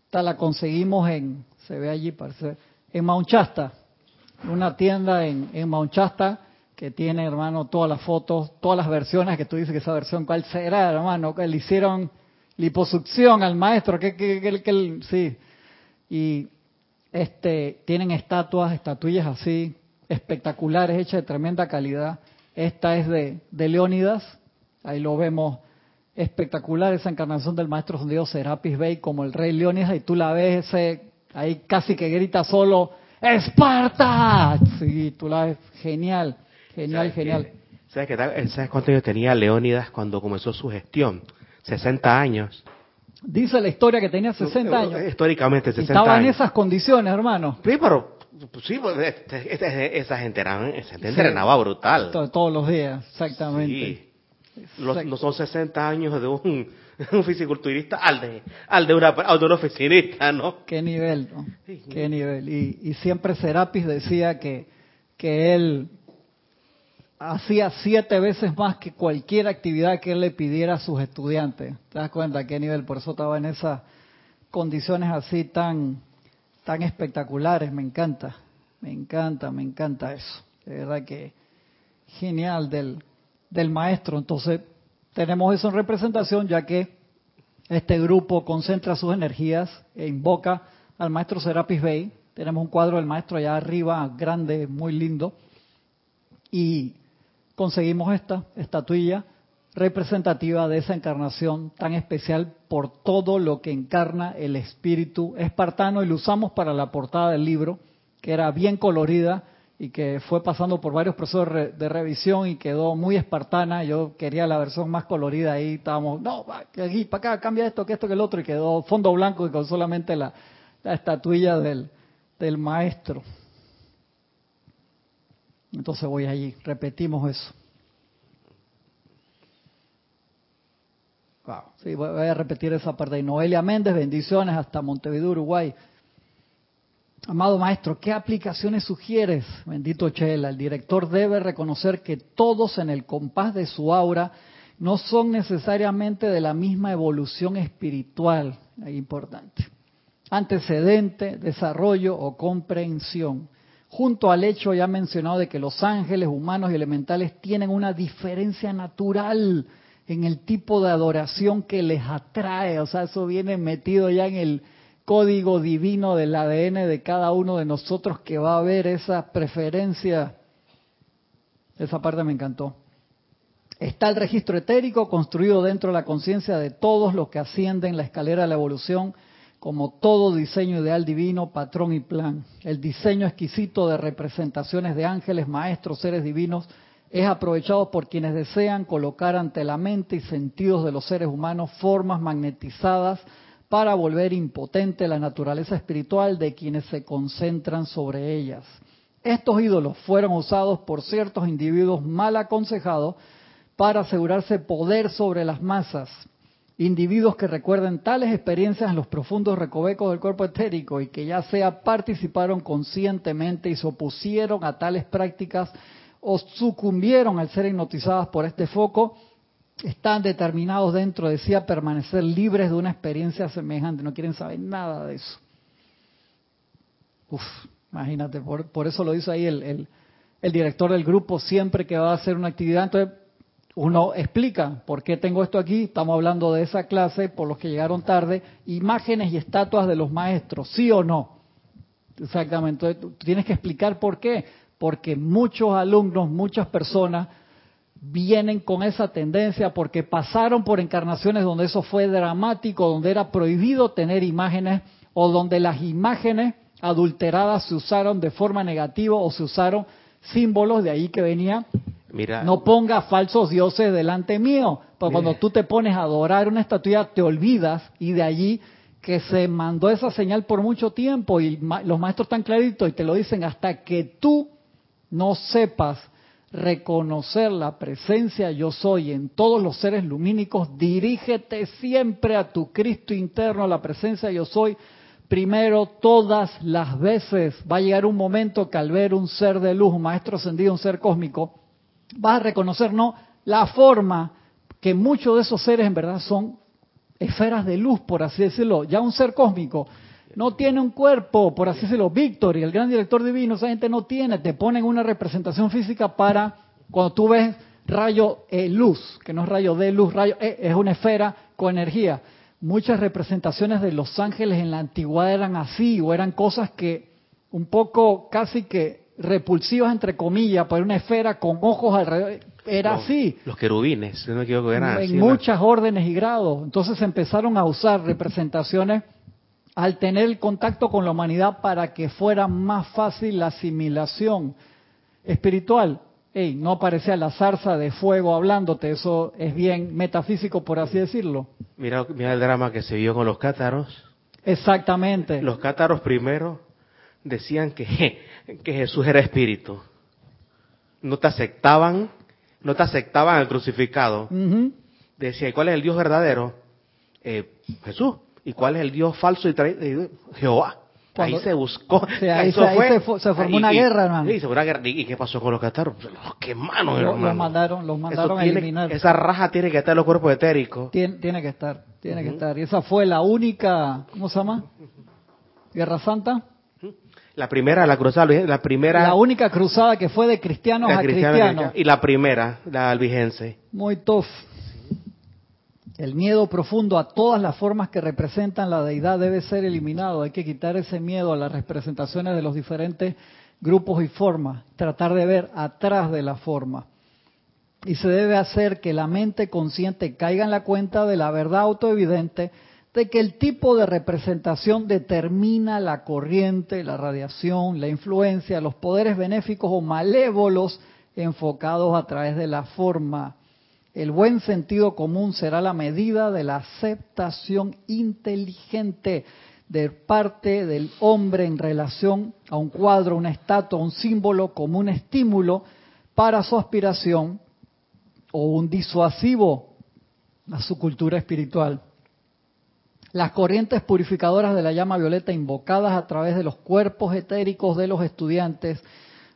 Esta la conseguimos en, se ve allí, parece, en Maunchasta, una tienda en, en que tiene, hermano, todas las fotos, todas las versiones que tú dices que esa versión, ¿cuál será, hermano? Que le hicieron liposucción al maestro, que, que, que, que sí. Y este, tienen estatuas, estatuillas así, espectaculares, hechas de tremenda calidad. Esta es de, de Leónidas, ahí lo vemos espectacular esa encarnación del maestro Dios Serapis Bey como el rey Leónidas y tú la ves ese, ahí casi que grita solo ¡Esparta! Sí, tú la ves genial, genial, genial. ¿sabes, tal? ¿Sabes cuánto años tenía Leónidas cuando comenzó su gestión? 60 años. Dice la historia que tenía 60 años. Históricamente 60 Estaba en esas condiciones, hermano. Sí, pero pues sí, pues, este, este, esa gente, era, entrenaba brutal. Todos los días, exactamente. Sí no son 60 años de un, un fisiculturista al de, al de, una, de un oficinista, ¿no? Qué nivel, ¿no? Qué nivel. Y, y siempre Serapis decía que, que él hacía siete veces más que cualquier actividad que él le pidiera a sus estudiantes. ¿Te das cuenta qué nivel? Por eso estaba en esas condiciones así tan, tan espectaculares. Me encanta, me encanta, me encanta eso. De verdad que genial del, del maestro. Entonces, tenemos eso en representación, ya que este grupo concentra sus energías e invoca al maestro Serapis Bey. Tenemos un cuadro del maestro allá arriba, grande, muy lindo. Y conseguimos esta estatuilla representativa de esa encarnación tan especial por todo lo que encarna el espíritu espartano y lo usamos para la portada del libro, que era bien colorida y que fue pasando por varios procesos de revisión y quedó muy espartana. Yo quería la versión más colorida ahí, estábamos, no, aquí, para acá, cambia esto, que esto, que el otro, y quedó fondo blanco y con solamente la, estatuilla del, del maestro. Entonces voy allí, repetimos eso. Wow. Sí, voy a repetir esa parte. Y Noelia Méndez, bendiciones hasta Montevideo, Uruguay. Amado maestro, ¿qué aplicaciones sugieres? Bendito Chela, el director debe reconocer que todos en el compás de su aura no son necesariamente de la misma evolución espiritual, es importante, antecedente, desarrollo o comprensión, junto al hecho ya mencionado de que los ángeles humanos y elementales tienen una diferencia natural en el tipo de adoración que les atrae, o sea, eso viene metido ya en el código divino del ADN de cada uno de nosotros que va a haber esa preferencia. Esa parte me encantó. Está el registro etérico construido dentro de la conciencia de todos los que ascienden la escalera de la evolución, como todo diseño ideal divino, patrón y plan. El diseño exquisito de representaciones de ángeles, maestros, seres divinos, es aprovechado por quienes desean colocar ante la mente y sentidos de los seres humanos formas magnetizadas para volver impotente la naturaleza espiritual de quienes se concentran sobre ellas. Estos ídolos fueron usados por ciertos individuos mal aconsejados para asegurarse poder sobre las masas. Individuos que recuerden tales experiencias en los profundos recovecos del cuerpo etérico y que ya sea participaron conscientemente y se opusieron a tales prácticas o sucumbieron al ser hipnotizadas por este foco, están determinados dentro de sí a permanecer libres de una experiencia semejante, no quieren saber nada de eso. Uf, imagínate, por, eso lo dice ahí el, director del grupo, siempre que va a hacer una actividad, entonces uno explica por qué tengo esto aquí, estamos hablando de esa clase, por los que llegaron tarde, imágenes y estatuas de los maestros, sí o no. Exactamente, tienes que explicar por qué. Porque muchos alumnos, muchas personas vienen con esa tendencia porque pasaron por encarnaciones donde eso fue dramático, donde era prohibido tener imágenes o donde las imágenes adulteradas se usaron de forma negativa o se usaron símbolos de ahí que venía. Mira, no ponga falsos dioses delante mío, porque cuando tú te pones a adorar una estatua te olvidas y de allí que se mandó esa señal por mucho tiempo y los maestros están claritos y te lo dicen hasta que tú no sepas reconocer la presencia yo soy en todos los seres lumínicos, dirígete siempre a tu Cristo interno, la presencia yo soy, primero todas las veces. Va a llegar un momento que al ver un ser de luz, un maestro ascendido, un ser cósmico, vas a reconocer no la forma que muchos de esos seres en verdad son esferas de luz, por así decirlo, ya un ser cósmico no tiene un cuerpo, por así decirlo. Víctor y el gran director divino, esa gente no tiene, te ponen una representación física para cuando tú ves rayo e luz, que no es rayo de luz, rayo E, es una esfera con energía. Muchas representaciones de los ángeles en la antigüedad eran así, o eran cosas que un poco casi que repulsivas entre comillas, por una esfera con ojos alrededor, era así. Los querubines, si no me equivoco, eran en así. En muchas órdenes y grados. Entonces empezaron a usar representaciones al tener el contacto con la humanidad para que fuera más fácil la asimilación espiritual. Ey, no parecía la zarza de fuego hablándote, eso es bien metafísico por así decirlo. Mira, mira el drama que se vio con los cátaros. Exactamente. Los cátaros primero decían que, que Jesús era espíritu. No te aceptaban, no te aceptaban al crucificado. Decía, ¿cuál es el Dios verdadero? Eh, Jesús. ¿Y cuál es el Dios falso y Jehová? ahí se buscó. ahí, se, formó una guerra, hermano. ¿Y qué pasó con los cataros? Los quemaron, hermano. Los mandaron, los mandaron a eliminar. Esa raja tiene que estar en los cuerpos etéricos. Tiene, tiene que estar, tiene que estar. Y esa fue la única, ¿cómo se llama? Guerra Santa. La primera, la cruzada, la primera. La única cruzada que fue de cristianos a cristianos. Y la primera, la albigense. Muy tough. El miedo profundo a todas las formas que representan la deidad debe ser eliminado. Hay que quitar ese miedo a las representaciones de los diferentes grupos y formas. Tratar de ver atrás de la forma. Y se debe hacer que la mente consciente caiga en la cuenta de la verdad autoevidente de que el tipo de representación determina la corriente, la radiación, la influencia, los poderes benéficos o malévolos enfocados a través de la forma el buen sentido común será la medida de la aceptación inteligente de parte del hombre en relación a un cuadro, una estatua, un símbolo como un estímulo para su aspiración o un disuasivo a su cultura espiritual. Las corrientes purificadoras de la llama violeta invocadas a través de los cuerpos etéricos de los estudiantes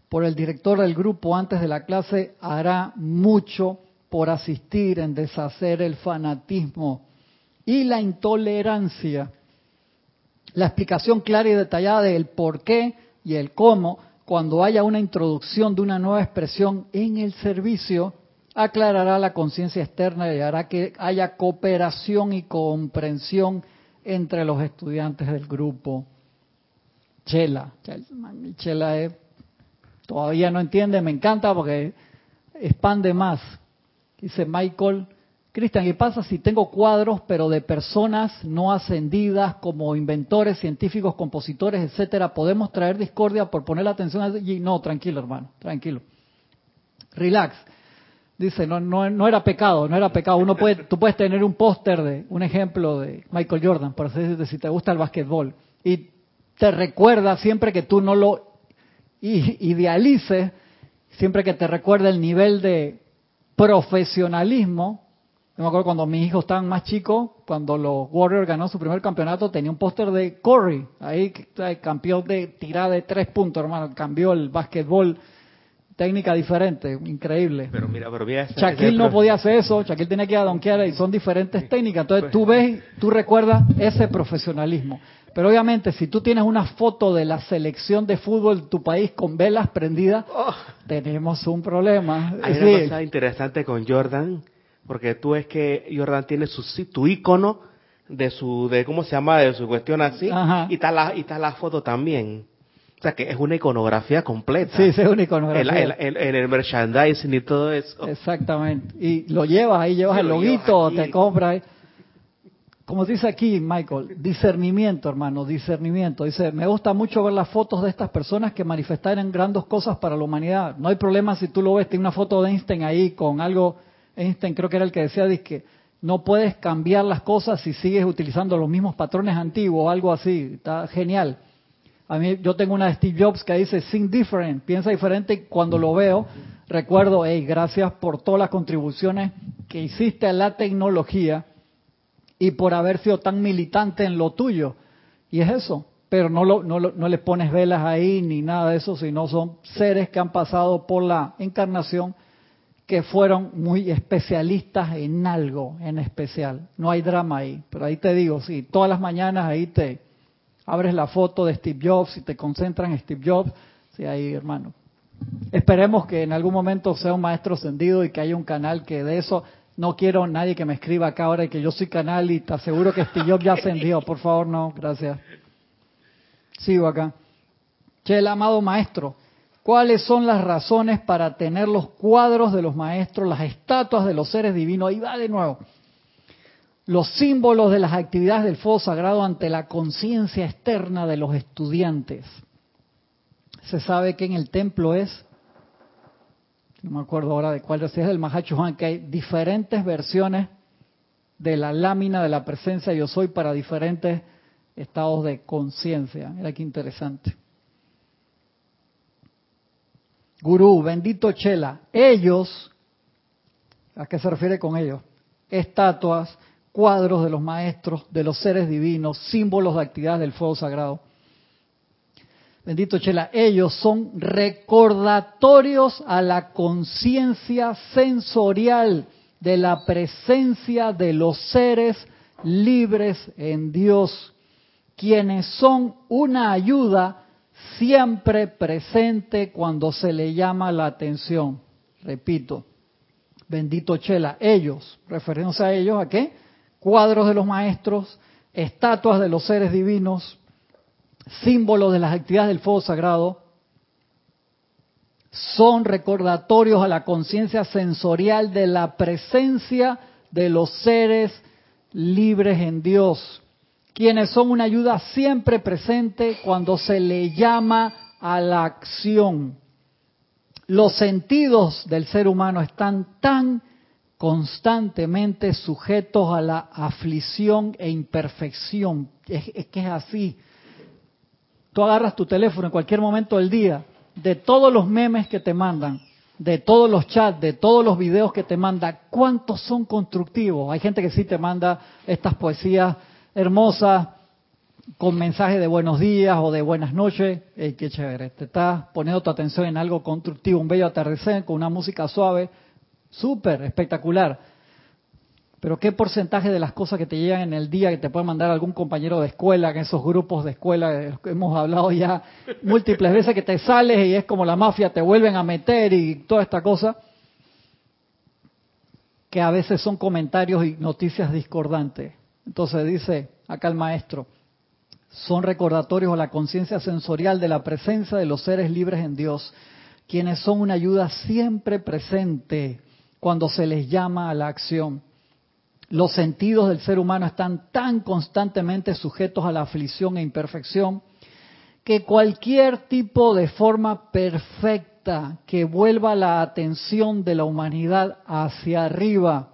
por el director del grupo antes de la clase hará mucho por asistir en deshacer el fanatismo y la intolerancia. La explicación clara y detallada del por qué y el cómo, cuando haya una introducción de una nueva expresión en el servicio, aclarará la conciencia externa y hará que haya cooperación y comprensión entre los estudiantes del grupo. Chela, Chela es, todavía no entiende, me encanta porque expande más. Dice Michael, Cristian, ¿qué pasa si tengo cuadros, pero de personas no ascendidas como inventores, científicos, compositores, etcétera? ¿Podemos traer discordia por poner la atención allí? No, tranquilo, hermano, tranquilo. relax. Dice, no, no, no era pecado, no era pecado. Uno puede, tú puedes tener un póster de, un ejemplo de Michael Jordan, por así decirte, si te gusta el básquetbol, y te recuerda siempre que tú no lo idealices, siempre que te recuerda el nivel de profesionalismo. Yo me acuerdo cuando mis hijos estaban más chicos, cuando los Warriors ganó su primer campeonato, tenía un póster de Curry, ahí campeón de tirada de tres puntos, hermano, cambió el básquetbol técnica diferente, increíble. Pero mira, pero mira Shaquille no podía hacer eso, Shaquille tenía que ir a donkear y son diferentes técnicas. Entonces tú ves, tú recuerdas ese profesionalismo. Pero obviamente si tú tienes una foto de la selección de fútbol de tu país con velas prendidas, oh. tenemos un problema. Hay una cosa interesante con Jordan, porque tú ves que Jordan tiene su tu icono de su de cómo se llama de su cuestión así y está la y está la foto también sea, que es una iconografía completa. Sí, es una iconografía. En el, merchandising y todo eso. Exactamente. Y lo llevas ahí, llevas el loguito, te compras. Como dice aquí Michael, discernimiento, hermano, discernimiento. Dice, me gusta mucho ver las fotos de estas personas que manifestaron grandes cosas para la humanidad. No hay problema si tú lo ves, tiene una foto de Einstein ahí con algo, Einstein creo que era el que decía, que no puedes cambiar las cosas si sigues utilizando los mismos patrones antiguos algo así. Está genial. A mí, yo tengo una de Steve Jobs que dice, think different, piensa diferente y cuando lo veo, recuerdo, hey, gracias por todas las contribuciones que hiciste a la tecnología y por haber sido tan militante en lo tuyo. Y es eso, pero no, lo, no, no le pones velas ahí ni nada de eso, sino son seres que han pasado por la encarnación que fueron muy especialistas en algo en especial. No hay drama ahí, pero ahí te digo, sí, todas las mañanas ahí te, abres la foto de Steve Jobs y te concentras en Steve Jobs, sí, ahí hermano. Esperemos que en algún momento sea un maestro ascendido y que haya un canal que de eso no quiero nadie que me escriba acá ahora y que yo soy canal y te aseguro que Steve Jobs ya ascendió. Por favor, no, gracias. Sigo acá. Che, el amado maestro, ¿cuáles son las razones para tener los cuadros de los maestros, las estatuas de los seres divinos? Ahí va de nuevo los símbolos de las actividades del fuego sagrado ante la conciencia externa de los estudiantes. Se sabe que en el templo es, no me acuerdo ahora de cuál es, del Mahacho Juan, que hay diferentes versiones de la lámina de la presencia yo soy para diferentes estados de conciencia. Mira qué interesante. Gurú, bendito Chela, ellos, ¿a qué se refiere con ellos? Estatuas, cuadros de los maestros, de los seres divinos, símbolos de actividad del fuego sagrado. Bendito Chela, ellos son recordatorios a la conciencia sensorial de la presencia de los seres libres en Dios, quienes son una ayuda siempre presente cuando se le llama la atención. Repito, bendito Chela, ellos, referencia a ellos, ¿a qué? cuadros de los maestros, estatuas de los seres divinos, símbolos de las actividades del fuego sagrado, son recordatorios a la conciencia sensorial de la presencia de los seres libres en Dios, quienes son una ayuda siempre presente cuando se le llama a la acción. Los sentidos del ser humano están tan constantemente sujetos a la aflicción e imperfección. Es, que es así. Tú agarras tu teléfono en cualquier momento del día, de todos los memes que te mandan, de todos los chats, de todos los videos que te mandan, ¿cuántos son constructivos? Hay gente que sí te manda estas poesías hermosas con mensajes de buenos días o de buenas noches. qué chévere! Te estás poniendo tu atención en algo constructivo, un bello atardecer con una música suave Súper, espectacular. Pero ¿qué porcentaje de las cosas que te llegan en el día que te puede mandar algún compañero de escuela, en esos grupos de escuela que hemos hablado ya múltiples veces que te sales y es como la mafia, te vuelven a meter y toda esta cosa? Que a veces son comentarios y noticias discordantes. Entonces dice acá el maestro, son recordatorios a la conciencia sensorial de la presencia de los seres libres en Dios, quienes son una ayuda siempre presente cuando se les llama a la acción. Los sentidos del ser humano están tan constantemente sujetos a la aflicción e imperfección que cualquier tipo de forma perfecta que vuelva la atención de la humanidad hacia arriba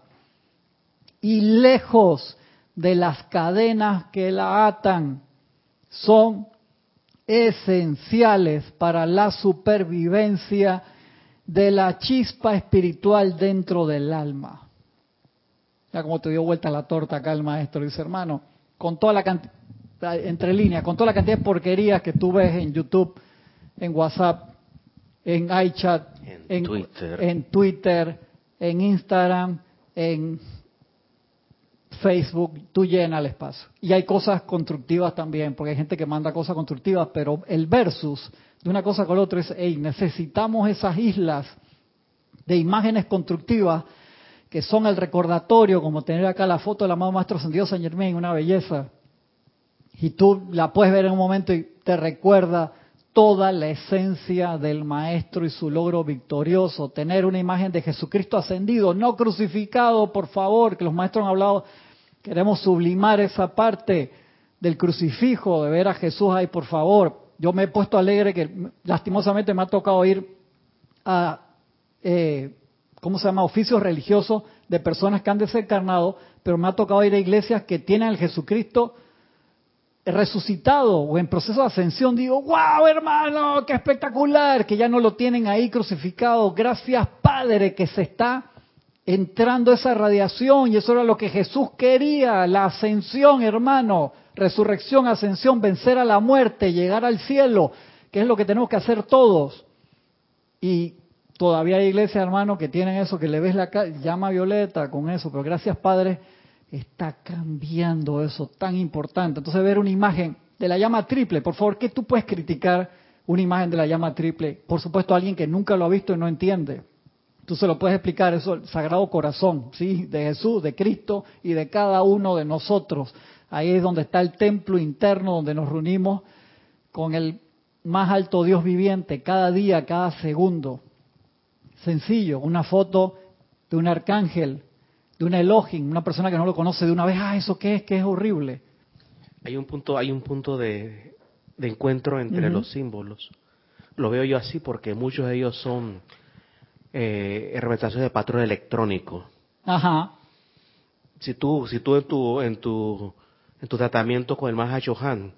y lejos de las cadenas que la atan son esenciales para la supervivencia de la chispa espiritual dentro del alma. Ya como te dio vuelta la torta acá el maestro, dice hermano, con toda la cantidad, entre líneas, con toda la cantidad de porquerías que tú ves en YouTube, en WhatsApp, en iChat, en, Twitter. en Twitter, en Instagram, en Facebook, tú llenas el espacio. Y hay cosas constructivas también, porque hay gente que manda cosas constructivas, pero el versus de una cosa con la otra es, hey, necesitamos esas islas de imágenes constructivas que son el recordatorio, como tener acá la foto del amado Maestro Ascendido San Germain, una belleza. Y tú la puedes ver en un momento y te recuerda toda la esencia del Maestro y su logro victorioso. Tener una imagen de Jesucristo ascendido, no crucificado, por favor, que los maestros han hablado Queremos sublimar esa parte del crucifijo, de ver a Jesús ahí, por favor. Yo me he puesto alegre que lastimosamente me ha tocado ir a, eh, ¿cómo se llama?, oficios religiosos de personas que han desencarnado, pero me ha tocado ir a iglesias que tienen al Jesucristo resucitado o en proceso de ascensión. Digo, wow, hermano, qué espectacular, que ya no lo tienen ahí crucificado. Gracias, Padre, que se está entrando esa radiación y eso era lo que Jesús quería, la ascensión, hermano, resurrección, ascensión, vencer a la muerte, llegar al cielo, que es lo que tenemos que hacer todos. Y todavía hay iglesias, hermano, que tienen eso, que le ves la llama violeta con eso, pero gracias Padre, está cambiando eso tan importante. Entonces ver una imagen de la llama triple, por favor, ¿qué tú puedes criticar una imagen de la llama triple? Por supuesto, alguien que nunca lo ha visto y no entiende. Tú se lo puedes explicar, eso, el Sagrado Corazón, ¿sí? De Jesús, de Cristo y de cada uno de nosotros. Ahí es donde está el templo interno, donde nos reunimos con el más alto Dios viviente, cada día, cada segundo. Sencillo, una foto de un arcángel, de un Elohim, una persona que no lo conoce de una vez, ah, ¿eso qué es? Que es horrible. Hay un punto, hay un punto de, encuentro entre los símbolos. Lo veo yo así porque muchos de ellos son eh, de patrón electrónico. Ajá. Si tú, si tú en tu, en tu, en tu tratamiento con el Mahachohan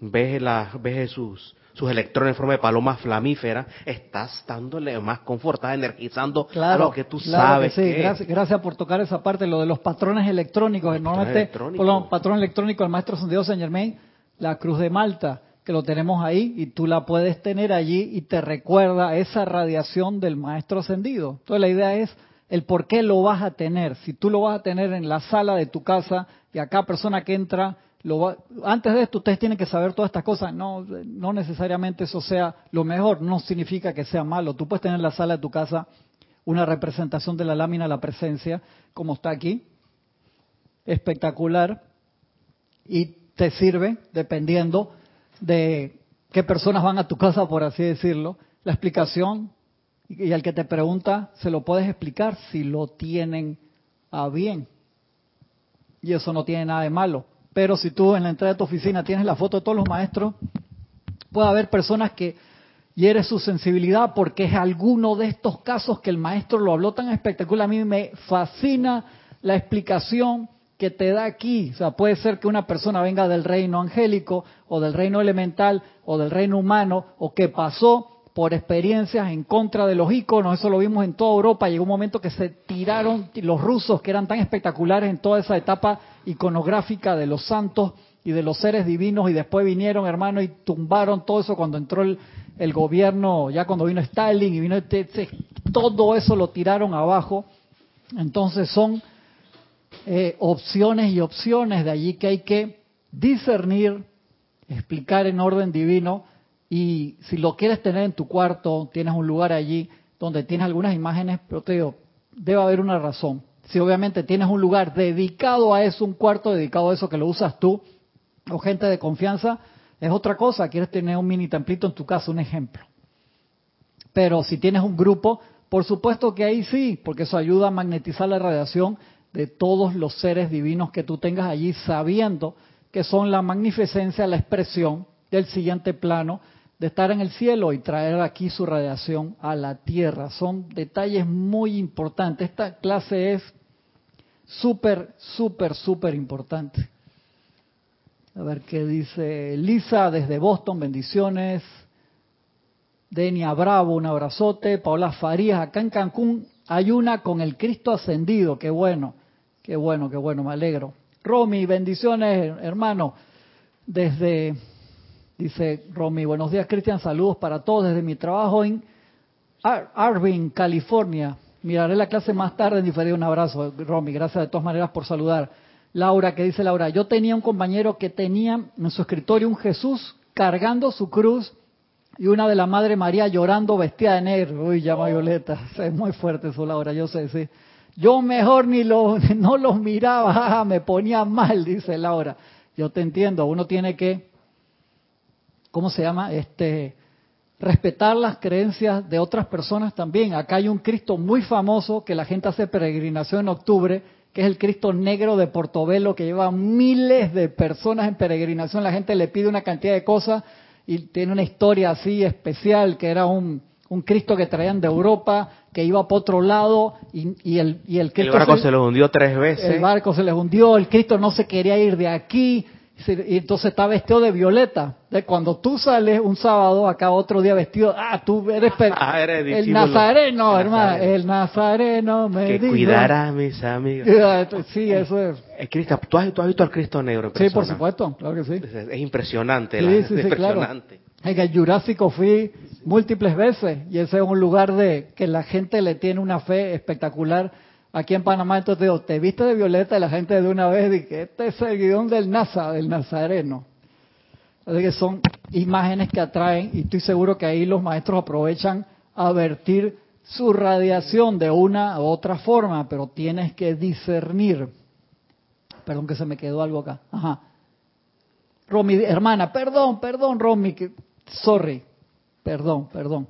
ves la, ves sus, sus electrones en forma de paloma flamífera, estás dándole más confort, estás energizando claro, lo que tú sabes. sí. Gracias, por tocar esa parte, lo de los patrones electrónicos. Normalmente, por los patrones electrónicos, el maestro Santiago Saint Germain, la Cruz de Malta, que lo tenemos ahí y tú la puedes tener allí y te recuerda esa radiación del maestro ascendido. Entonces la idea es el por qué lo vas a tener. Si tú lo vas a tener en la sala de tu casa y acá persona que entra, lo antes de esto ustedes tienen que saber todas estas cosas. No, no necesariamente eso sea lo mejor, no significa que sea malo. Tú puedes tener en la sala de tu casa una representación de la lámina la presencia, como está aquí, espectacular, y te sirve dependiendo de qué personas van a tu casa, por así decirlo, la explicación y al que te pregunta se lo puedes explicar si lo tienen a bien. Y eso no tiene nada de malo. Pero si tú en la entrada de tu oficina tienes la foto de todos los maestros, puede haber personas que hiere su sensibilidad porque es alguno de estos casos que el maestro lo habló tan espectacular. A mí me fascina la explicación que te da aquí. O sea, puede ser que una persona venga del reino angélico o del reino elemental o del reino humano o que pasó por experiencias en contra de los íconos, eso lo vimos en toda Europa, llegó un momento que se tiraron los rusos que eran tan espectaculares en toda esa etapa iconográfica de los santos y de los seres divinos y después vinieron hermanos y tumbaron todo eso cuando entró el, gobierno, ya cuando vino Stalin y vino este, este, todo eso lo tiraron abajo. Entonces son eh, opciones y opciones, de allí que hay que discernir, explicar en orden divino y si lo quieres tener en tu cuarto, tienes un lugar allí donde tienes algunas imágenes, pero te digo, debe haber una razón. Si obviamente tienes un lugar dedicado a eso, un cuarto dedicado a eso que lo usas tú o gente de confianza, es otra cosa. Quieres tener un mini templito en tu casa, un ejemplo. Pero si tienes un grupo, por supuesto que ahí sí, porque eso ayuda a magnetizar la radiación de todos los seres divinos que tú tengas allí, sabiendo que son la magnificencia, la expresión del siguiente plano de estar en el cielo y traer aquí su radiación a la tierra. Son detalles muy importantes. Esta clase es súper, súper, súper importante. A ver qué dice Lisa desde Boston, bendiciones. Denia Bravo, un abrazote. Paola Farías, acá en Cancún hay una con el Cristo ascendido. Qué bueno, qué bueno, qué bueno, me alegro. Romy, bendiciones, hermano. Desde Dice Romy, buenos días Cristian, saludos para todos desde mi trabajo en Arvin, California. Miraré la clase más tarde en diferido. Un abrazo, Romy, gracias de todas maneras por saludar. Laura, que dice Laura, yo tenía un compañero que tenía en su escritorio un Jesús cargando su cruz y una de la Madre María llorando vestida de negro. Uy, llama Violeta, es muy fuerte eso, Laura, yo sé, sí. Yo mejor ni lo, no los miraba, me ponía mal, dice Laura. Yo te entiendo, uno tiene que ¿cómo se llama? Este, respetar las creencias de otras personas también. Acá hay un Cristo muy famoso que la gente hace peregrinación en octubre, que es el Cristo negro de Portobelo, que lleva miles de personas en peregrinación. La gente le pide una cantidad de cosas y tiene una historia así especial, que era un, un Cristo que traían de Europa, que iba para otro lado y, el, y el Cristo... El barco se, se, lo hundió tres veces. El barco se le hundió, el Cristo no se quería ir de aquí, y entonces está vestido de violeta. Cuando tú sales un sábado, acá otro día vestido, ah, tú eres, ah, el nazareno, hermano, el nazareno me Que cuidar a mis amigos. Sí, eso es. Cristo, ¿tú, has, visto al Cristo negro? Sí, por supuesto, claro que sí. Es, impresionante, sí, sí, impresionante. En el Jurásico fui múltiples veces y ese es un lugar de que la gente le tiene una fe espectacular aquí en Panamá, entonces digo, te viste de violeta y la gente de una vez dice, este es el guion del NASA, del Nazareno. Así que son imágenes que atraen y estoy seguro que ahí los maestros aprovechan a vertir su radiación de una u otra forma, pero tienes que discernir. Perdón que se me quedó algo acá. Ajá. Romy, hermana, perdón, perdón, Romy, que, sorry, perdón, perdón.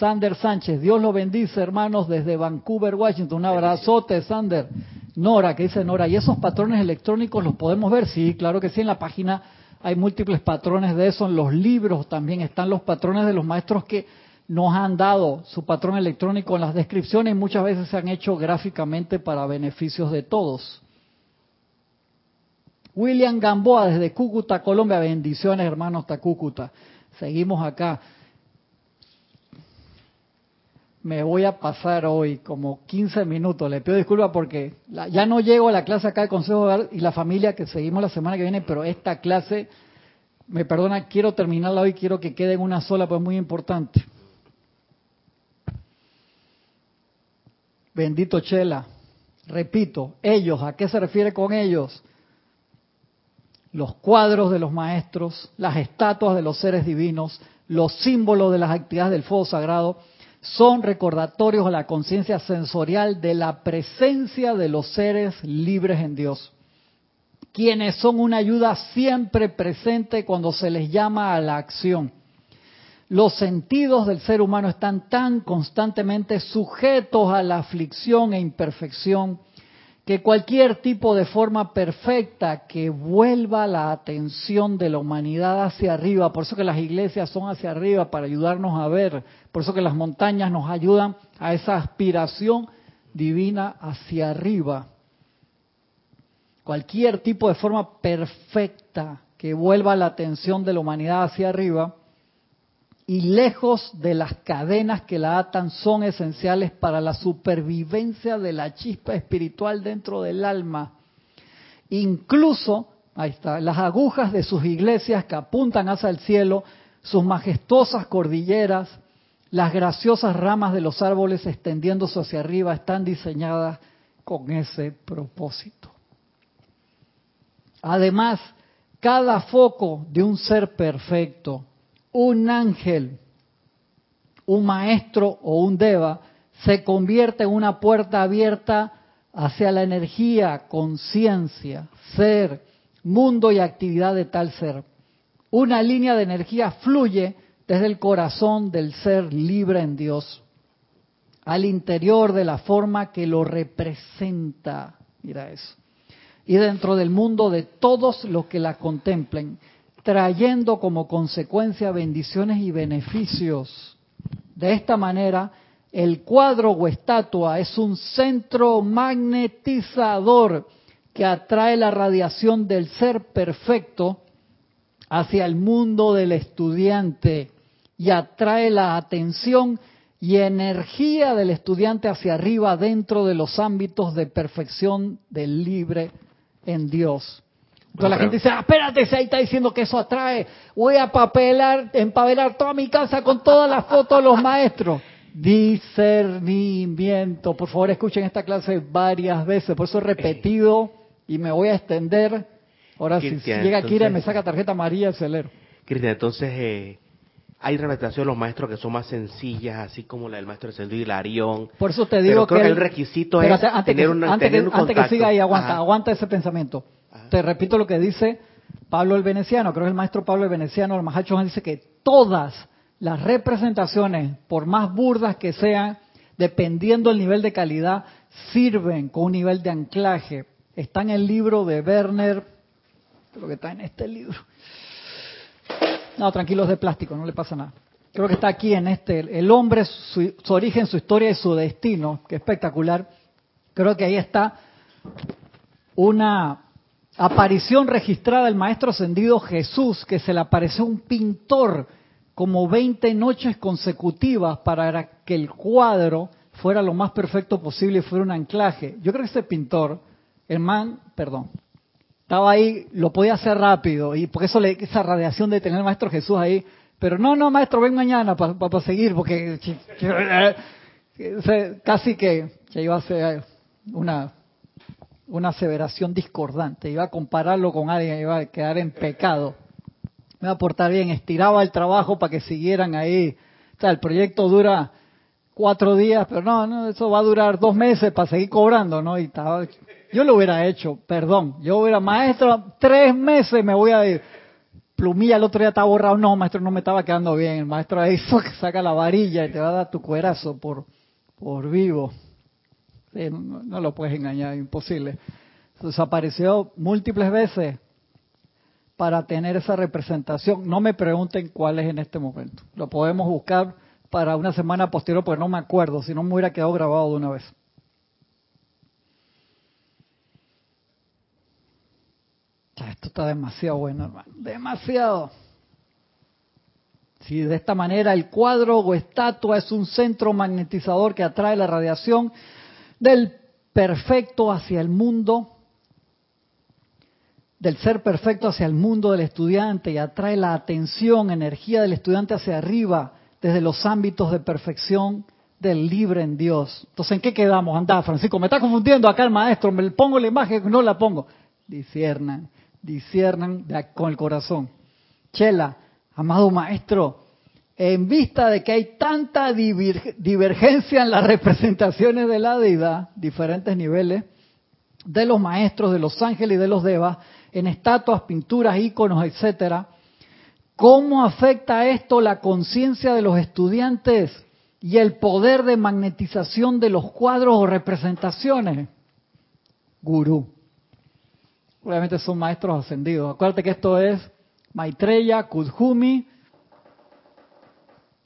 Sander Sánchez, Dios lo bendice, hermanos, desde Vancouver, Washington. Un abrazote, Sander. Nora, que dice Nora, ¿y esos patrones electrónicos los podemos ver? Sí, claro que sí, en la página hay múltiples patrones de eso, en los libros también están los patrones de los maestros que nos han dado su patrón electrónico en las descripciones y muchas veces se han hecho gráficamente para beneficios de todos. William Gamboa desde Cúcuta, Colombia. Bendiciones, hermanos, hasta Cúcuta. Seguimos acá me voy a pasar hoy como 15 minutos. Le pido disculpas porque ya no llego a la clase acá de Consejo de y la familia que seguimos la semana que viene, pero esta clase, me perdona, quiero terminarla hoy, quiero que quede en una sola, pues es muy importante. Bendito Chela. Repito, ellos, ¿a qué se refiere con ellos? Los cuadros de los maestros, las estatuas de los seres divinos, los símbolos de las actividades del fuego sagrado, son recordatorios a la conciencia sensorial de la presencia de los seres libres en Dios, quienes son una ayuda siempre presente cuando se les llama a la acción. Los sentidos del ser humano están tan constantemente sujetos a la aflicción e imperfección que cualquier tipo de forma perfecta que vuelva la atención de la humanidad hacia arriba, por eso que las iglesias son hacia arriba para ayudarnos a ver, por eso que las montañas nos ayudan a esa aspiración divina hacia arriba. Cualquier tipo de forma perfecta que vuelva la atención de la humanidad hacia arriba y lejos de las cadenas que la atan son esenciales para la supervivencia de la chispa espiritual dentro del alma. Incluso, ahí está, las agujas de sus iglesias que apuntan hacia el cielo, sus majestuosas cordilleras, las graciosas ramas de los árboles extendiéndose hacia arriba están diseñadas con ese propósito. Además, cada foco de un ser perfecto, un ángel, un maestro o un deva se convierte en una puerta abierta hacia la energía, conciencia, ser, mundo y actividad de tal ser. Una línea de energía fluye desde el corazón del ser libre en Dios al interior de la forma que lo representa. Mira eso. Y dentro del mundo de todos los que la contemplen trayendo como consecuencia bendiciones y beneficios. De esta manera, el cuadro o estatua es un centro magnetizador que atrae la radiación del ser perfecto hacia el mundo del estudiante y atrae la atención y energía del estudiante hacia arriba dentro de los ámbitos de perfección del libre en Dios. Entonces la gente dice, ah, espérate, si ahí está diciendo que eso atrae, voy a papelar, empapelar toda mi casa con todas las fotos de los maestros. Discernimiento. Por favor, escuchen esta clase varias veces, por eso he repetido y me voy a extender. Ahora, si, llega Kira y me saca tarjeta amarilla, acelero. Cristian, entonces, eh, hay revelaciones de los maestros que son más sencillas, así como la del maestro de y Larión. Por eso te digo que, el requisito es tener, un, antes tener Antes que siga ahí, aguanta, aguanta ese pensamiento. Te repito lo que dice Pablo el Veneciano, creo que el maestro Pablo el Veneciano, el Mahacho dice que todas las representaciones, por más burdas que sean, dependiendo del nivel de calidad, sirven con un nivel de anclaje. Está en el libro de Werner, creo que está en este libro. No, tranquilos de plástico, no le pasa nada. Creo que está aquí en este, el hombre, su, su origen, su historia y su destino, que espectacular. Creo que ahí está una aparición registrada del Maestro Ascendido Jesús, que se le apareció un pintor como 20 noches consecutivas para que el cuadro fuera lo más perfecto posible y fuera un anclaje. Yo creo que ese pintor, el man, perdón, estaba ahí, lo podía hacer rápido y por eso le, esa radiación de tener al Maestro Jesús ahí, pero no, no, Maestro, ven mañana para seguir, porque casi que, que iba a ser una una aseveración discordante, iba a compararlo con alguien, iba a quedar en pecado. Me iba a portar bien, estiraba el trabajo para que siguieran ahí. O sea, el proyecto dura cuatro días, pero no, no, eso va a durar dos meses para seguir cobrando, ¿no? Y estaba, yo lo hubiera hecho, perdón, yo hubiera, maestro, tres meses me voy a ir. Plumilla el otro día estaba borrado, no, maestro, no me estaba quedando bien. El maestro ahí saca la varilla y te va a dar tu cuerazo por, por vivo no, lo puedes engañar, imposible. Desapareció múltiples veces para tener esa representación. No me pregunten cuál es en este momento. Lo podemos buscar para una semana posterior, porque no me acuerdo, si no me hubiera quedado grabado de una vez. Esto está demasiado bueno, hermano. Demasiado. Si de esta manera el cuadro o estatua es un centro magnetizador que atrae la radiación, del perfecto hacia el mundo, del ser perfecto hacia el mundo del estudiante y atrae la atención, energía del estudiante hacia arriba desde los ámbitos de perfección del libre en Dios. Entonces, ¿en qué quedamos? Anda, Francisco, me está confundiendo acá el maestro, me pongo la imagen, no la pongo. Disiernan, disiernan con el corazón. Chela, amado maestro, en vista de que hay tanta divergencia en las representaciones de la deidad, diferentes niveles, de los maestros, de los ángeles y de los devas, en estatuas, pinturas, íconos, etcétera, ¿cómo afecta esto la conciencia de los estudiantes y el poder de magnetización de los cuadros o representaciones? Gurú. Obviamente son maestros ascendidos. Acuérdate que esto es Maitreya, Kudhumi,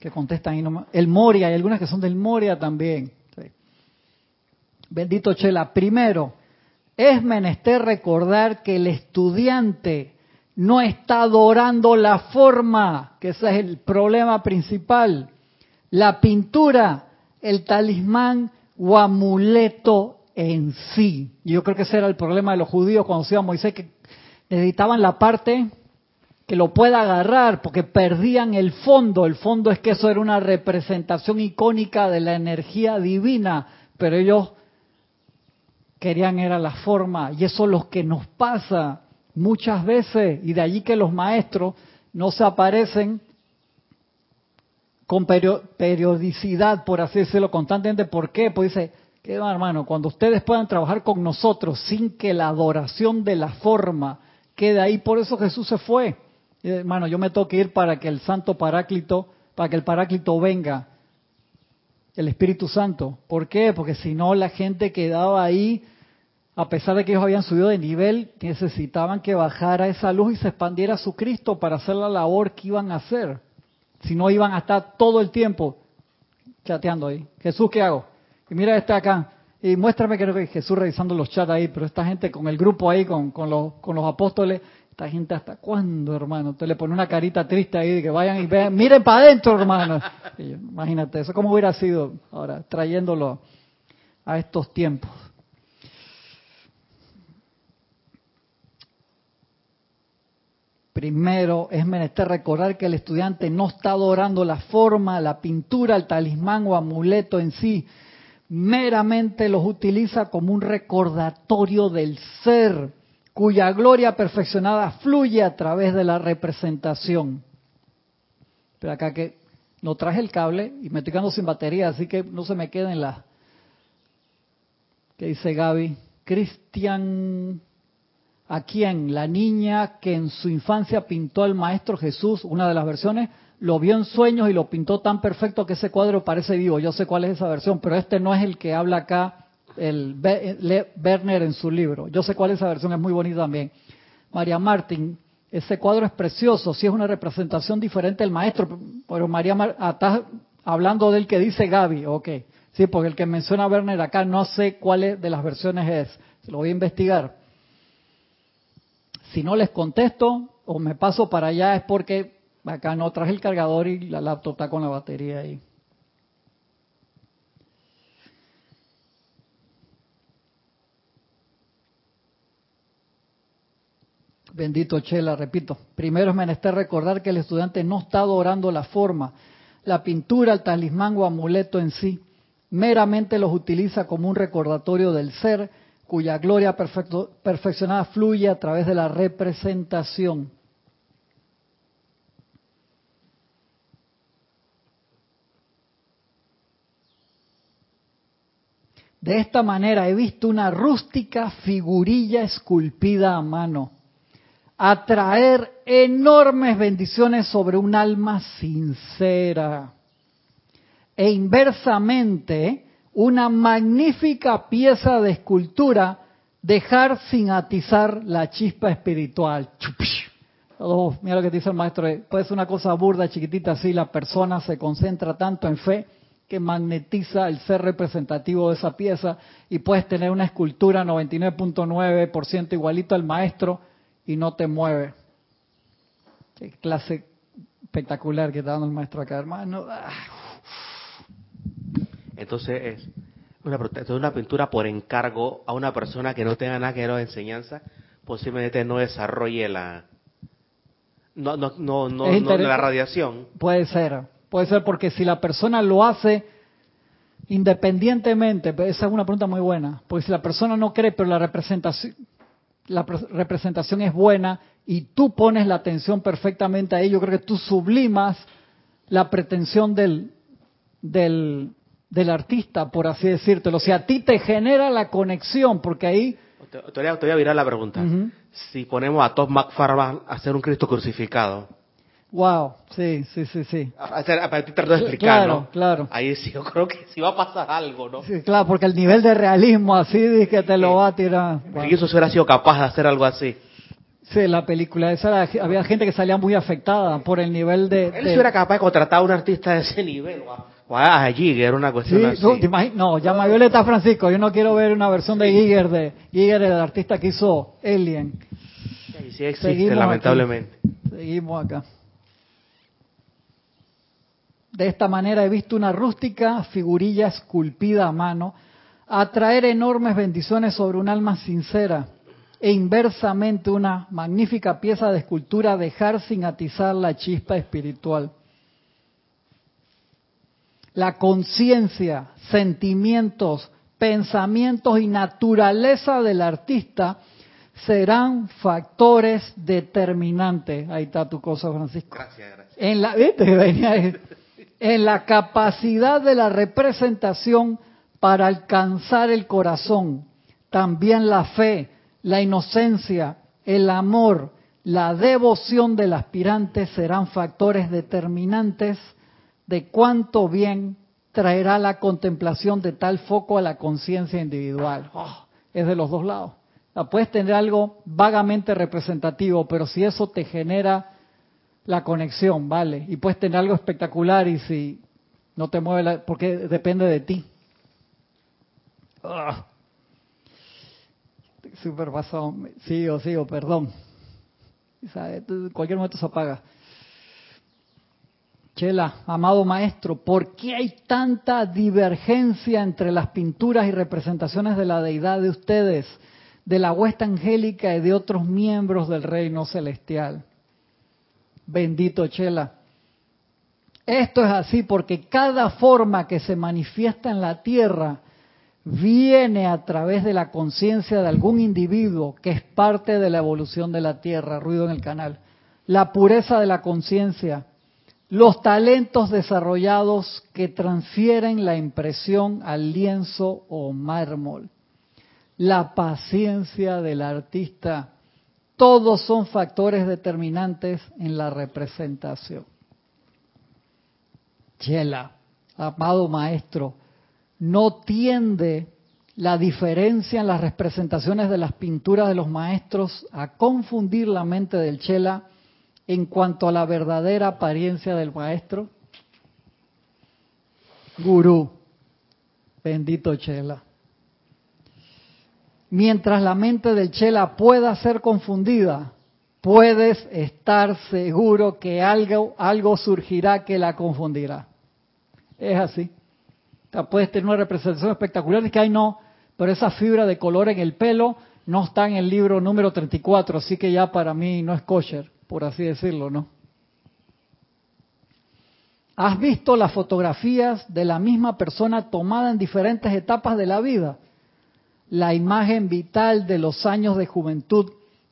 que contestan ahí nomás. El Moria, hay algunas que son del Moria también. Bendito Chela. Primero, es menester recordar que el estudiante no está adorando la forma, que ese es el problema principal. La pintura, el talismán o amuleto en sí. Yo creo que ese era el problema de los judíos cuando se a Moisés, que necesitaban la parte que lo pueda agarrar, porque perdían el fondo. El fondo es que eso era una representación icónica de la energía divina, pero ellos querían era la forma, y eso es lo que nos pasa muchas veces, y de allí que los maestros no se aparecen con periodicidad, por así decirlo, constantemente. ¿Por qué? Pues dice, que hermano, cuando ustedes puedan trabajar con nosotros sin que la adoración de la forma quede ahí, por eso Jesús se fue hermano, yo me tengo que ir para que el Santo Paráclito, para que el Paráclito venga, el Espíritu Santo. ¿Por qué? Porque si no la gente quedaba ahí a pesar de que ellos habían subido de nivel, necesitaban que bajara esa luz y se expandiera su Cristo para hacer la labor que iban a hacer. Si no, iban a estar todo el tiempo chateando ahí. Jesús, ¿qué hago? Y mira este acá. Y muéstrame que Jesús revisando los chats ahí, pero esta gente con el grupo ahí, con, con, los, con los apóstoles, esta gente hasta cuándo, hermano. Usted le pone una carita triste ahí de que vayan y vean, miren para adentro, hermano. imagínate, eso cómo hubiera sido ahora, trayéndolo a estos tiempos. Primero es menester recordar que el estudiante no está adorando la forma, la pintura, el talismán o amuleto en sí, meramente los utiliza como un recordatorio del ser, cuya gloria perfeccionada fluye a través de la representación. Pero acá que no traje el cable y me estoy quedando sin batería, así que no se me queden las... ¿Qué dice Gaby? Cristian ¿A quién? La niña que en su infancia pintó al Maestro Jesús, una de las versiones, lo vio en sueños y lo pintó tan perfecto que ese cuadro parece vivo. Yo sé cuál es esa versión, pero este no es el que habla acá el Werner en su libro. Yo sé cuál es esa versión, es muy bonita también. María Martín, ese cuadro es precioso, sí es una representación diferente del maestro, pero María Martín, ah, estás hablando del que dice Gaby, ok. Sí, porque el que menciona Werner acá no sé cuál de las versiones es, lo voy a investigar. Si no les contesto o me paso para allá es porque acá no traje el cargador y la laptop está con la batería ahí. Bendito Chela, repito. Primero es menester recordar que el estudiante no está adorando la forma, la pintura, el talismán o amuleto en sí. Meramente los utiliza como un recordatorio del ser cuya gloria perfeccionada fluye a través de la representación. De esta manera he visto una rústica figurilla esculpida a mano atraer enormes bendiciones sobre un alma sincera. E inversamente, una magnífica pieza de escultura, dejar sin atizar la chispa espiritual. Oh, mira lo que dice el maestro, eh, puede ser una cosa burda, chiquitita así, la persona se concentra tanto en fe que magnetiza el ser representativo de esa pieza y puedes tener una escultura 99.9% igualito al maestro y no te mueve. Qué clase espectacular que está dando el maestro acá, hermano. Ah. Entonces es una, una pintura por encargo a una persona que no tenga nada que ver con enseñanza, posiblemente no desarrolle la no no no no, la radiación. Puede ser, puede ser porque si la persona lo hace independientemente, esa es una pregunta muy buena, porque si la persona no cree pero la representación la representación es buena y tú pones la atención perfectamente ahí, yo creo que tú sublimas la pretensión del, del, del artista, por así decírtelo. Si a ti te genera la conexión, porque ahí... Te, voy, a, virar la pregunta. Si ponemos a Tom McFarlane a hacer un Cristo crucificado. Wow, sí, sí, sí, sí. A, a, tratar de explicar, claro, Claro, Ahí sí, yo creo que sí va a pasar algo, ¿no? Sí, claro, porque el nivel de realismo así es que te lo va a tirar. Wow. Si eso hubiera sido capaz de hacer algo así. Sí, la película esa había gente que salía muy afectada por el nivel de... Él de... era capaz de contratar a un artista de ese nivel, wow a Giger, una cuestión sí, así. no, llama Violeta Francisco. Yo no quiero ver una versión de Giger, de Giger, el artista que hizo Alien. Sí, sí existe, lamentablemente. Seguimos acá. De esta manera he visto una rústica figurilla esculpida a mano atraer enormes bendiciones sobre un alma sincera e inversamente una magnífica pieza de escultura dejar sin atizar la chispa espiritual la conciencia, sentimientos, pensamientos y naturaleza del artista serán factores determinantes. Ahí está tu cosa, Francisco. Gracias, gracias. En la, en la capacidad de la representación para alcanzar el corazón, también la fe, la inocencia, el amor, la devoción del aspirante serán factores determinantes de cuánto bien traerá la contemplación de tal foco a la conciencia individual. Oh, es de los dos lados. puedes tener algo vagamente representativo, pero si eso te genera la conexión, vale. Y puedes tener algo espectacular y si no te mueve, la, porque depende de ti. Ah. Super pasado. Sigo, sigo, perdón. En cualquier momento se apaga. Chela, amado maestro, ¿por qué hay tanta divergencia entre las pinturas y representaciones de la deidad de ustedes, de la huesta angélica y de otros miembros del reino celestial? Bendito Chela. Esto es así porque cada forma que se manifiesta en la tierra viene a través de la conciencia de algún individuo que es parte de la evolución de la tierra, ruido en el canal. La pureza de la conciencia los talentos desarrollados que transfieren la impresión al lienzo o mármol, la paciencia del artista, todos son factores determinantes en la representación. Chela, amado maestro, no tiende la diferencia en las representaciones de las pinturas de los maestros a confundir la mente del Chela en cuanto a la verdadera apariencia del maestro? Gurú, bendito Chela. Mientras la mente del Chela pueda ser confundida, puedes estar seguro que algo, algo surgirá que la confundirá. Es así. Puedes tener una representación espectacular y que, hay no, pero esa fibra de color en el pelo no está en el libro número 34, así que ya para mí no es kosher por así decirlo, ¿no? ¿Has visto las fotografías de la misma persona tomada en diferentes etapas de la vida? La imagen vital de los años de juventud,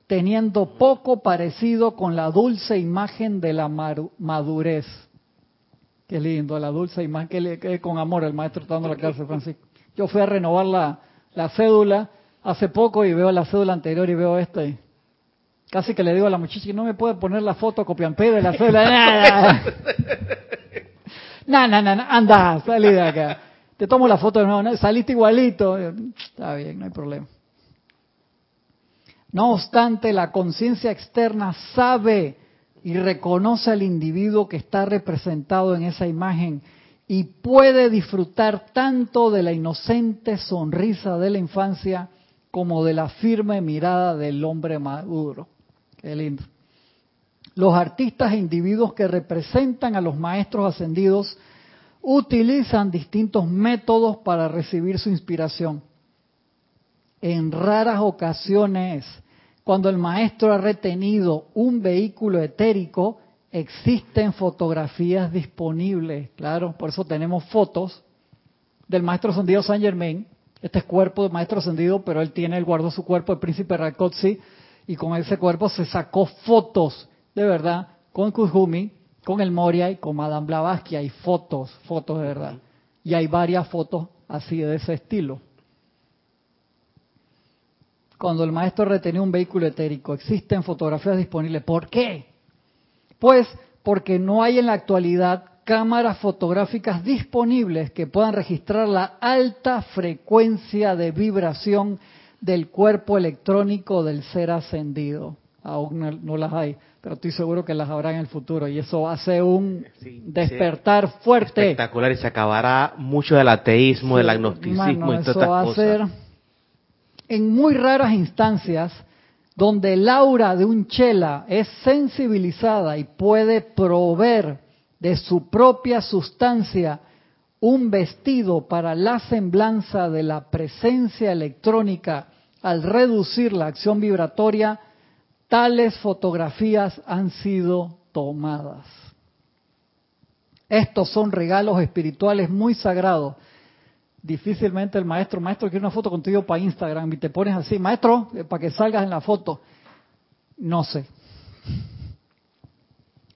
teniendo poco parecido con la dulce imagen de la madurez. Qué lindo, la dulce imagen, que, le, con amor el maestro está dando la clase, Francisco. Yo fui a renovar la, la cédula hace poco y veo la cédula anterior y veo esta y Casi que le digo a la muchacha que no me puede poner la foto copiampe de la célula. No, no, no, anda, salí de acá. Te tomo la foto de nuevo, saliste igualito. Está bien, no hay problema. No obstante, la conciencia externa sabe y reconoce al individuo que está representado en esa imagen y puede disfrutar tanto de la inocente sonrisa de la infancia como de la firme mirada del hombre maduro. Qué lindo. Los artistas e individuos que representan a los maestros ascendidos utilizan distintos métodos para recibir su inspiración. En raras ocasiones, cuando el maestro ha retenido un vehículo etérico, existen fotografías disponibles. Claro, por eso tenemos fotos del maestro ascendido San Germain. Este es cuerpo del maestro ascendido, pero él tiene, el guardó su cuerpo, el príncipe Rakotsi, y con ese cuerpo se sacó fotos, de verdad, con Kuzumi, con el Moria y con Madame Blavatsky. Hay fotos, fotos de verdad. Y hay varias fotos así de ese estilo. Cuando el maestro retenía un vehículo etérico, existen fotografías disponibles. ¿Por qué? Pues porque no hay en la actualidad cámaras fotográficas disponibles que puedan registrar la alta frecuencia de vibración del cuerpo electrónico del ser ascendido. Aún no, las hay, pero estoy seguro que las habrá en el futuro. Y eso hace un despertar fuerte. Espectacular y se acabará mucho del ateísmo, del agnosticismo y todas estas va A ser en muy raras instancias donde el aura de un chela es sensibilizada y puede proveer de su propia sustancia un vestido para la semblanza de la presencia electrónica al reducir la acción vibratoria, tales fotografías han sido tomadas. Estos son regalos espirituales muy sagrados. Difícilmente el maestro, maestro, quiero una foto contigo para Instagram y te pones así, maestro, eh, para que salgas en la foto. No sé.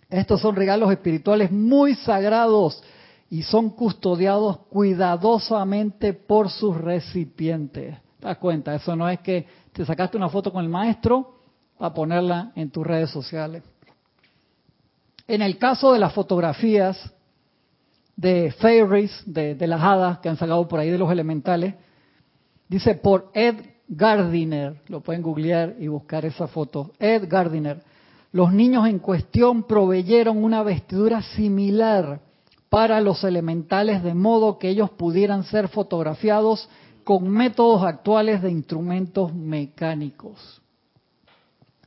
Estos son regalos espirituales muy sagrados y son custodiados cuidadosamente por sus recipientes. ¿Te das cuenta? Eso no es que te sacaste una foto con el maestro para ponerla en tus redes sociales. En el caso de las fotografías de fairies, de, las hadas que han sacado por ahí de los elementales, dice por Ed Gardiner, lo pueden googlear y buscar esa foto, Ed Gardiner. Los niños en cuestión proveyeron una vestidura similar para los elementales de modo que ellos pudieran ser fotografiados con métodos actuales de instrumentos mecánicos.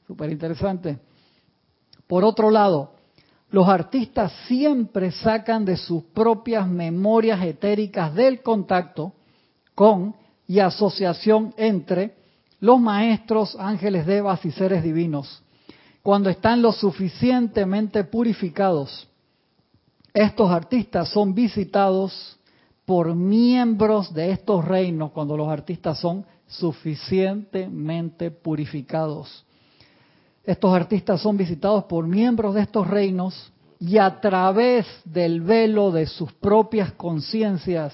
Súper interesante. Por otro lado, los artistas siempre sacan de sus propias memorias etéricas del contacto con y asociación entre los maestros, ángeles, devas y seres divinos. Cuando están lo suficientemente purificados, estos artistas son visitados por miembros de estos reinos cuando los artistas son suficientemente purificados. Estos artistas son visitados por miembros de estos reinos y a través del velo de sus propias conciencias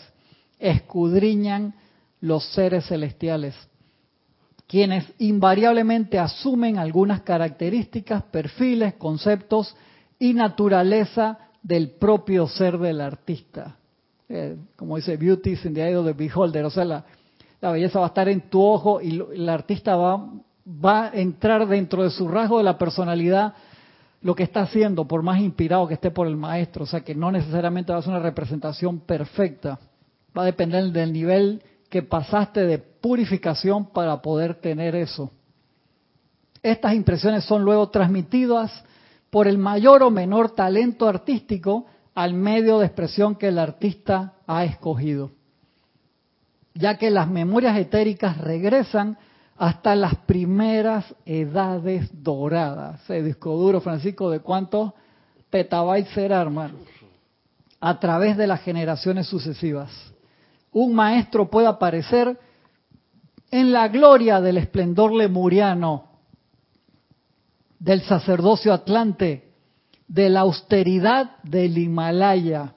escudriñan los seres celestiales, quienes invariablemente asumen algunas características, perfiles, conceptos y naturaleza del propio ser del artista. Eh, como dice Beauty is in the eye of the beholder, o sea, la, belleza va a estar en tu ojo y el artista va, va a entrar dentro de su rasgo de la personalidad lo que está haciendo, por más inspirado que esté por el maestro, o sea que no necesariamente va a ser una representación perfecta, va a depender del nivel que pasaste de purificación para poder tener eso. Estas impresiones son luego transmitidas por el mayor o menor talento artístico al medio de expresión que el artista ha escogido, ya que las memorias etéricas regresan hasta las primeras edades doradas. Ese disco duro, Francisco, ¿de cuántos petabytes será, hermano? A través de las generaciones sucesivas. Un maestro puede aparecer en la gloria del esplendor lemuriano, del sacerdocio atlante, de la austeridad del Himalaya,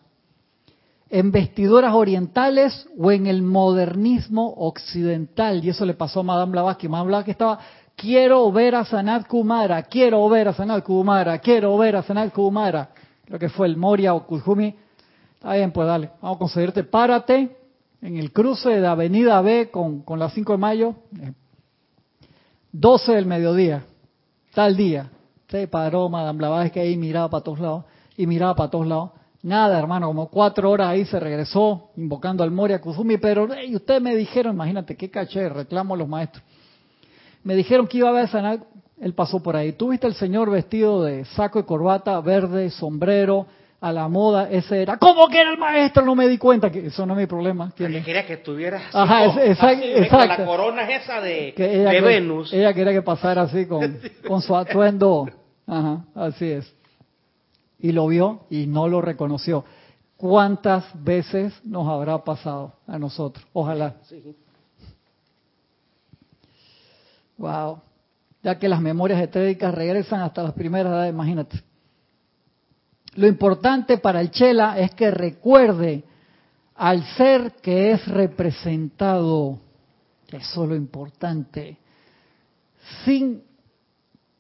en vestiduras orientales o en el modernismo occidental. Y eso le pasó a Madame Blavatsky. Madame Blavatsky estaba, quiero ver a Sanat Kumara, quiero ver a Sanat Kumara, quiero ver a Sanat Kumara. Creo que fue el Moria o Kujumi. Está bien, pues dale, vamos a conseguirte. Párate en el cruce de Avenida B con, con la 5 de mayo, 12 del mediodía, tal día. Se paró Madame Blavatsky ahí miraba para todos lados y miraba para todos lados. Nada, hermano, como cuatro horas ahí se regresó invocando al Moria Kuzumi, pero hey, ustedes me dijeron, imagínate qué caché, reclamo a los maestros. Me dijeron que iba a ver sanar, él pasó por ahí. ¿Tú viste el señor vestido de saco y corbata, verde, sombrero, a la moda? Ese era. ¿Cómo que era el maestro? No me di cuenta, que eso no es mi problema. Que quería que estuviera Ajá, exacto, la corona esa de, Venus. Ella quería que pasara así con, con su atuendo. Ajá, así es y lo vio y no lo reconoció. ¿Cuántas veces nos habrá pasado a nosotros? Ojalá. Wow. Ya que las memorias etéricas regresan hasta las primeras edades, imagínate. Lo importante para el Chela es que recuerde al ser que es representado. Eso es lo importante. Sin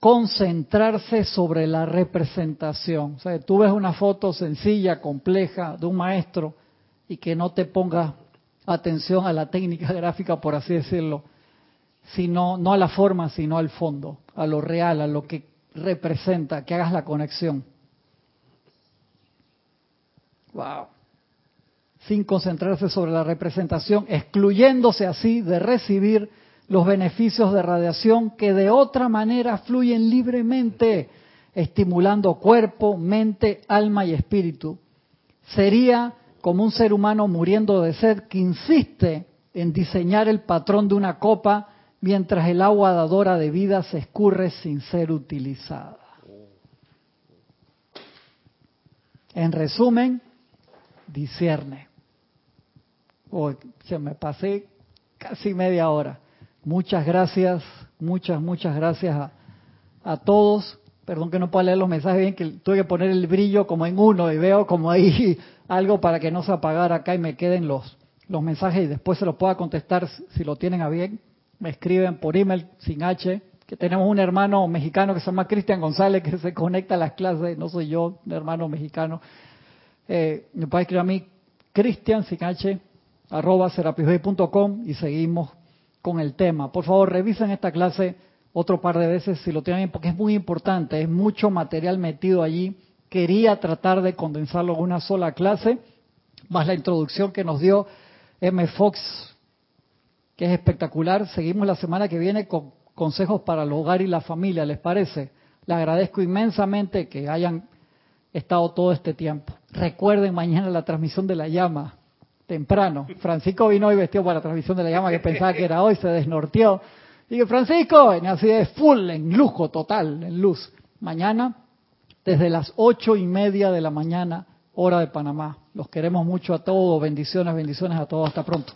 concentrarse sobre la representación. O sea, tú ves una foto sencilla, compleja de un maestro y que no te ponga atención a la técnica gráfica, por así decirlo, sino no a la forma, sino al fondo, a lo real, a lo que representa, que hagas la conexión. Wow. Sin concentrarse sobre la representación, excluyéndose así de recibir los beneficios de radiación que de otra manera fluyen libremente, estimulando cuerpo, mente, alma y espíritu. Sería como un ser humano muriendo de sed que insiste en diseñar el patrón de una copa mientras el agua dadora de vida se escurre sin ser utilizada. En resumen, discierne. Hoy se me pasé casi media hora. Muchas gracias, muchas, muchas gracias a, todos. Perdón que no pueda leer los mensajes bien, que tuve que poner el brillo como en uno y veo como ahí algo para que no se apagara acá y me queden los, los mensajes y después se los pueda contestar si lo tienen a bien. Me escriben por email sin H, que tenemos un hermano mexicano que se llama Cristian González que se conecta a las clases, no soy yo, un hermano mexicano. Eh, me puede escribir a mí, Cristian sin H, arroba y seguimos con el tema. Por favor, revisen esta clase otro par de veces si lo tienen porque es muy importante, es mucho material metido allí. Quería tratar de condensarlo en una sola clase, más la introducción que nos dio M. Fox, que es espectacular. Seguimos la semana que viene con consejos para el hogar y la familia, ¿les parece? Le agradezco inmensamente que hayan estado todo este tiempo. Recuerden mañana la transmisión de la llama, temprano. Francisco vino hoy vestido para la transmisión de la llama, que pensaba que era hoy, se desnorteó. Dije, Francisco, en así de full, en lujo total, en luz. Mañana, desde las ocho y media de la mañana, hora de Panamá. Los queremos mucho a todos. Bendiciones, bendiciones a todos. Hasta pronto.